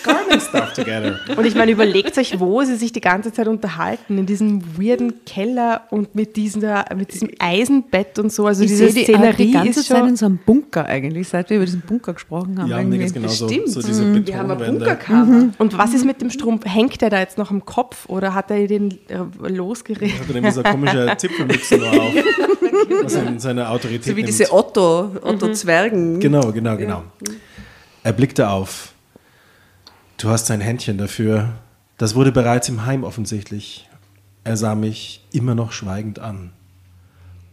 gardening stuff together. Und ich meine, überlegt euch, wo sie sich die ganze Zeit unterhalten, in diesem weirden Keller und mit, dieser, mit diesem Eisenbett und so. Also Ich diese die, Szenerie die ganze ist Zeit schon... in so einem Bunker eigentlich, seit wir über diesen Bunker gesprochen haben. Ja, geht's genauso. Stimmt. So diese Mhm. Wir haben einen Betonwände. Bunkercover. Und was ist mit dem Strumpf? Hängt der da jetzt noch am Kopf oder hat er den äh, losgerissen? Hat er nämlich so komische Zipfelmütze nur auf. Was ihm seine Autorität So wie nimmt. diese Otto, Otto-Zwergen. Genau, genau, genau. Er blickte auf. Du hast ein Händchen dafür. Das wurde bereits im Heim offensichtlich. Er sah mich immer noch schweigend an.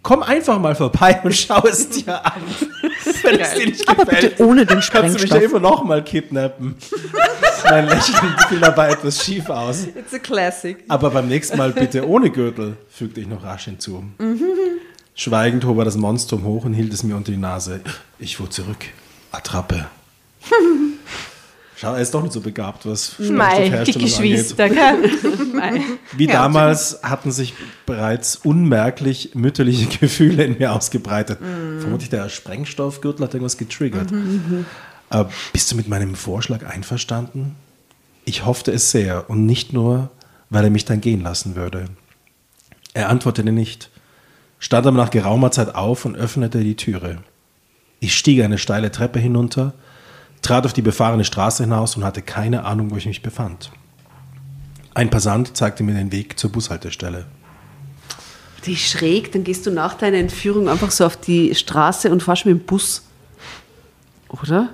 Komm einfach mal vorbei und schau es dir an. Wenn es dir nicht Aber gefällt, bitte ohne den kannst du mich ja Sprengstoff. immer noch mal kidnappen. mein Lächeln fiel dabei etwas schief aus. It's a classic. Aber beim nächsten Mal bitte ohne Gürtel, fügte ich noch rasch hinzu. Schweigend hob er das Monstrum hoch und hielt es mir unter die Nase. Ich fuhr zurück. Attrappe. Schau, er ist doch nicht so begabt, was Mei, die. Geschwister. Wie damals hatten sich bereits unmerklich mütterliche Gefühle in mir ausgebreitet. Vermutlich der Sprengstoffgürtel hat irgendwas getriggert. Äh, bist du mit meinem Vorschlag einverstanden? Ich hoffte es sehr und nicht nur, weil er mich dann gehen lassen würde. Er antwortete nicht, stand aber nach geraumer Zeit auf und öffnete die Türe. Ich stieg eine steile Treppe hinunter, trat auf die befahrene Straße hinaus und hatte keine Ahnung, wo ich mich befand. Ein Passant zeigte mir den Weg zur Bushaltestelle. Die ist schräg, dann gehst du nach deiner Entführung einfach so auf die Straße und fährst mit dem Bus. Oder?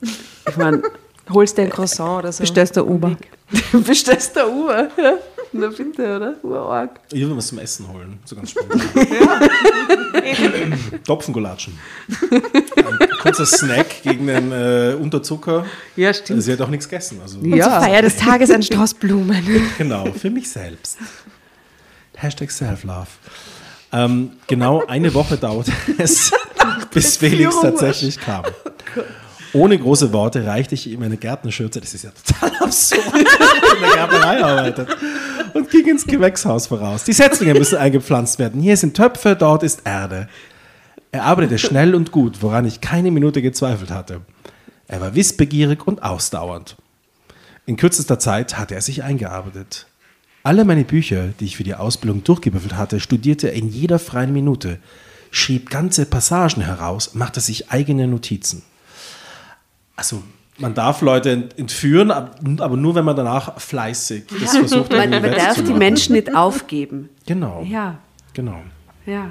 Ich meine, Holst dir ein Croissant oder so. Bestellst der Uber. bestellst der Uber. Ja. Na bitte, oder? Urarg. Ich will was zum Essen holen, so ganz spontan. Topfengulatschen. Kurzer Snack gegen den äh, Unterzucker. Ja, stimmt. Sie hat auch nichts gegessen. Also, Zur Feier des Tages ein Strauß Blumen. Genau, für mich selbst. Hashtag Self-Love. Ähm, genau eine Woche dauerte es, bis Felix tatsächlich kam. Ohne große Worte reichte ich ihm eine Gärtnerschürze, das ist ja total absurd, in der Gärtnerei arbeitet, und ging ins Gewächshaus voraus. Die Setzlinge müssen eingepflanzt werden. Hier sind Töpfe, dort ist Erde. Er arbeitete schnell und gut, woran ich keine Minute gezweifelt hatte. Er war wissbegierig und ausdauernd. In kürzester Zeit hatte er sich eingearbeitet. Alle meine Bücher, die ich für die Ausbildung durchgewürfelt hatte, studierte er in jeder freien Minute, schrieb ganze Passagen heraus, machte sich eigene Notizen. Also man darf Leute ent- entführen, ab- aber nur, wenn man danach fleißig das versucht. Man, man darf die. Menschen nicht aufgeben. Genau. Ja, Genau. ja.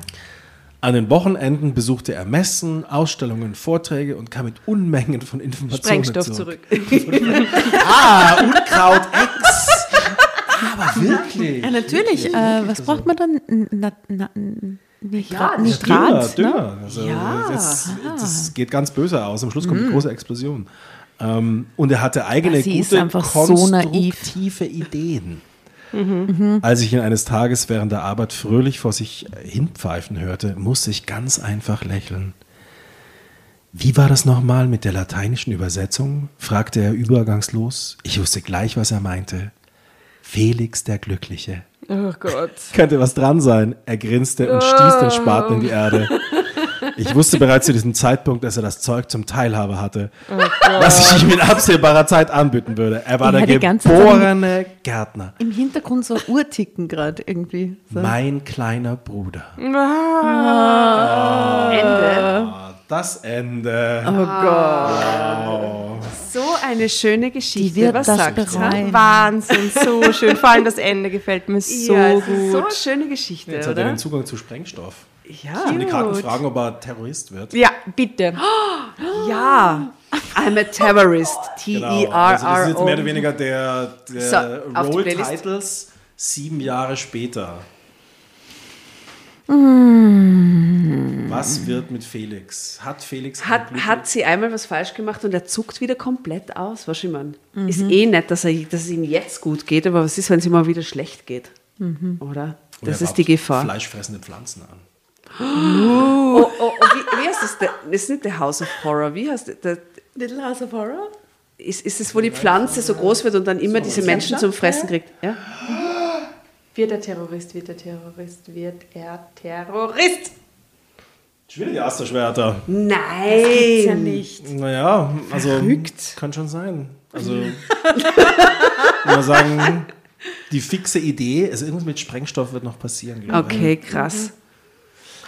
An den Wochenenden besuchte er Messen, Ausstellungen, Vorträge und kam mit Unmengen von Informationen Sprengstoff zurück. Ah, Unkraut X. Aber wirklich. Ja, natürlich. Äh, was braucht man dann? Na, na, Nitrat? Ja, Nitrat Dünner, ne? Dünner. Also Ja. das, das geht ganz böse aus. Am Schluss kommt eine große Explosion. Ähm, und er hatte eigene Ja, sie ist gute, einfach so naiv. Ideen. Als ich ihn eines Tages während der Arbeit fröhlich vor sich hinpfeifen hörte, musste ich ganz einfach lächeln. Wie war das nochmal mit der lateinischen Übersetzung? fragte er übergangslos. Ich wusste gleich, was er meinte. Felix der Glückliche. Oh Gott. Könnte was dran sein. Er grinste und stieß den Spaten in die Erde. Ich wusste bereits zu diesem Zeitpunkt, dass er das Zeug zum Teilhabe hatte, was ich ihm in absehbarer Zeit anbieten würde. Er war Ja, der geborene Gärtner. Im Hintergrund so Uhrticken gerade irgendwie. So. Mein kleiner Bruder. Ende. Ah, das Ende. So eine schöne Geschichte. Die wird Was das sagt bereuen. Wahnsinn, so schön. Vor allem das Ende gefällt mir so ja, es ist gut. so eine schöne Geschichte, Jetzt hat er oder? den Zugang zu Sprengstoff. Ja. Und die Karten fragen, ob er Terrorist wird. Ja, bitte. ja. I'm a terrorist. Genau. Also das ist jetzt mehr oder T-E-R-R-O. weniger der, der So, Roll. Titles sieben Jahre später. Was wird mit Felix? Hat Felix Hat, hat sie einmal was falsch gemacht und er zuckt wieder komplett aus? Was ich meine? Mhm. Ist eh nett, dass, er, dass es ihm jetzt gut geht, aber was ist, wenn es ihm mal wieder schlecht geht? Mhm. Oder? Oder Das er ist die Gefahr. Fleischfressende Pflanzen an. Oh, oh, oh, wie, wie heißt das? Das ist nicht der House of Horror. Wie heißt der Little House of Horror? ist, ist es, wo die Pflanze so groß wird und dann immer diese Menschen zum Fressen kriegt? Ja? Wird er Terrorist, wird er Terrorist, wird er Terrorist. Die Asterschwerter. Nein! Ja, nicht. Naja, also kann schon sein. Also mal sagen, die fixe Idee, also irgendwas mit Sprengstoff wird noch passieren, glaube ich. Okay, krass.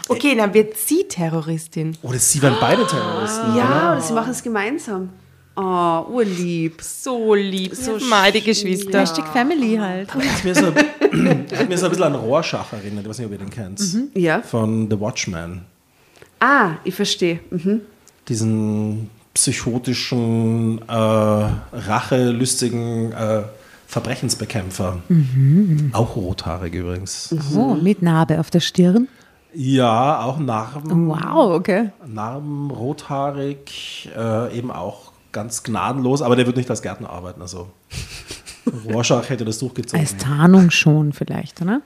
Okay, dann wird sie Terroristin. Oder sie waren beide Terroristen. Ja, oder sie machen es gemeinsam. Oh, urlieb. So lieb, so mal die Geschwister. Hashtag Family halt. Hat mir, so, hat mir so ein bisschen an Rorschach erinnert, ich weiß nicht, ob ihr den kennt. Ja. Von The Watchmen. Ah, ich verstehe. Mhm. Diesen psychotischen, äh, rachelustigen äh, Verbrechensbekämpfer. Auch rothaarig übrigens. Oh, mit Narbe auf der Stirn. Ja, auch Narben. Wow, okay. Narben, rothaarig, äh, eben auch ganz gnadenlos, aber der wird nicht als Gärtner arbeiten. Also Rorschach hätte das durchgezogen. Als Tarnung schon vielleicht, oder?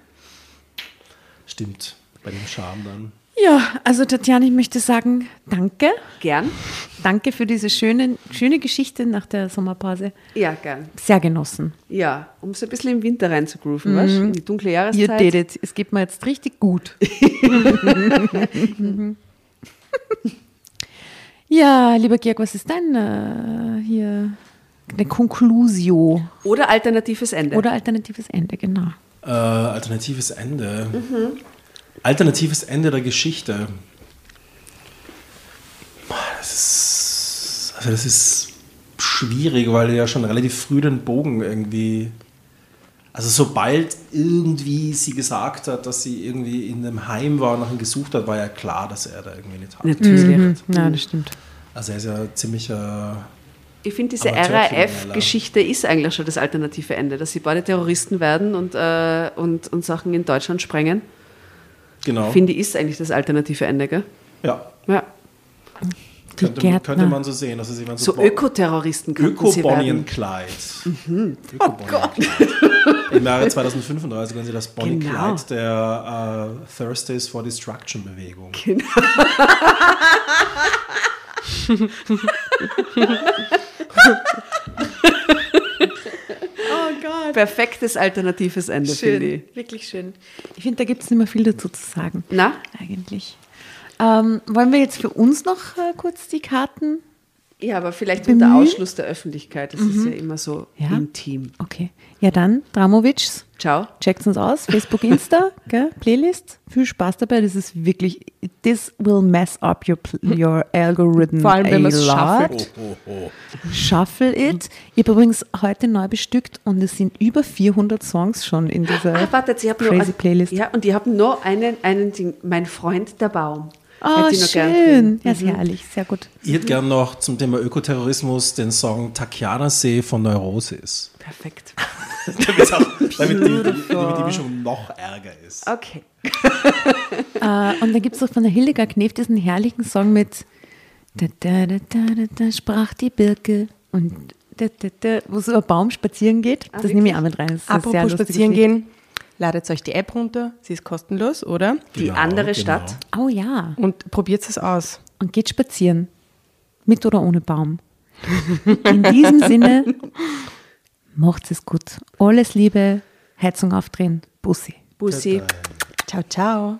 Stimmt, bei dem Charme dann. Ja, also Tatjana, ich möchte sagen, danke. Gern? Danke für diese schöne, schöne Geschichte nach der Sommerpause. Ja, gern. Sehr genossen. Ja, um so ein bisschen im Winter reinzugrooven, weißt du? In die dunkle You Jahreszeit. did it. Es geht mir jetzt richtig gut. ja, lieber Georg, was ist dein äh, hier eine Conclusio Oder alternatives Ende. oder alternatives Ende, genau. Äh, alternatives Ende. Alternatives Ende der Geschichte. Das ist, also das ist schwierig, weil er ja schon relativ früh den Bogen irgendwie. Also sobald irgendwie sie gesagt hat, dass sie irgendwie in einem Heim war und nach ihm gesucht hat, war ja klar, dass er da irgendwie eine Tat Natürlich. hat. Ja, das stimmt. Also er ist ja ziemlicher. Ich finde, diese. RAF-Geschichte ist eigentlich schon das alternative Ende, dass sie beide Terroristen werden und, äh, und, und Sachen in Deutschland sprengen. Genau. Finde ich, ist eigentlich das alternative Ende, gell? ja. Ja. Die Könnte, könnte man so sehen. Also sie waren So Bo- Ökoterroristen könnten sie werden. Clyde. Öko Bonnie und Clyde. Im Jahre 2035 können Sie das Bonnie Genau. Clyde der äh, Thursdays for Destruction Bewegung. Perfektes alternatives Ende, finde ich. wirklich schön. Ich finde, da gibt es nicht mehr viel dazu zu sagen. Na? Eigentlich. Ähm, wollen wir jetzt für uns noch äh, kurz die Karten Ja, aber vielleicht unter Ausschluss der Öffentlichkeit. Das ist ja immer so Ja. intim. Okay. Ja, dann, Dramovics, Ciao. checkt uns aus. Facebook, Insta, gell? Playlist. Viel Spaß dabei. Das ist wirklich, this will mess up your, your algorithm. Vor allem, wenn a man's lot. shuffelt. Shuffle it. Ich habe übrigens heute neu bestückt und es sind über 400 Songs schon in dieser Ah, wartet, nur, crazy Playlist. Ja, und die haben nur einen, einen Ding. Mein Freund, der Baum. Oh, Hätte ich noch gern schön. Ja, ist herrlich. Sehr gut. Ich hätte gern noch zum Thema Ökoterrorismus den Song Takiana-See von Neurosis. Perfekt. damit, auch, damit, die, damit die Mischung noch ärger ist. Okay. Äh, und dann gibt es auch von der Hildegard Knef diesen herrlichen Song mit da, da, da, da, da, da sprach die Birke und da, da, da, wo es über Baum spazieren geht. das nehme ich auch mit rein. Das ist ein sehr Apropos spazieren gehen, ladet euch die App runter. Sie ist kostenlos, oder? Die Genau, andere genau. Stadt. Oh ja. Und probiert es aus. Und geht spazieren. Mit oder ohne Baum. In diesem Sinne, macht es gut. Alles Liebe, Heizung aufdrehen, Bussi. Bussi. Ciao, ciao.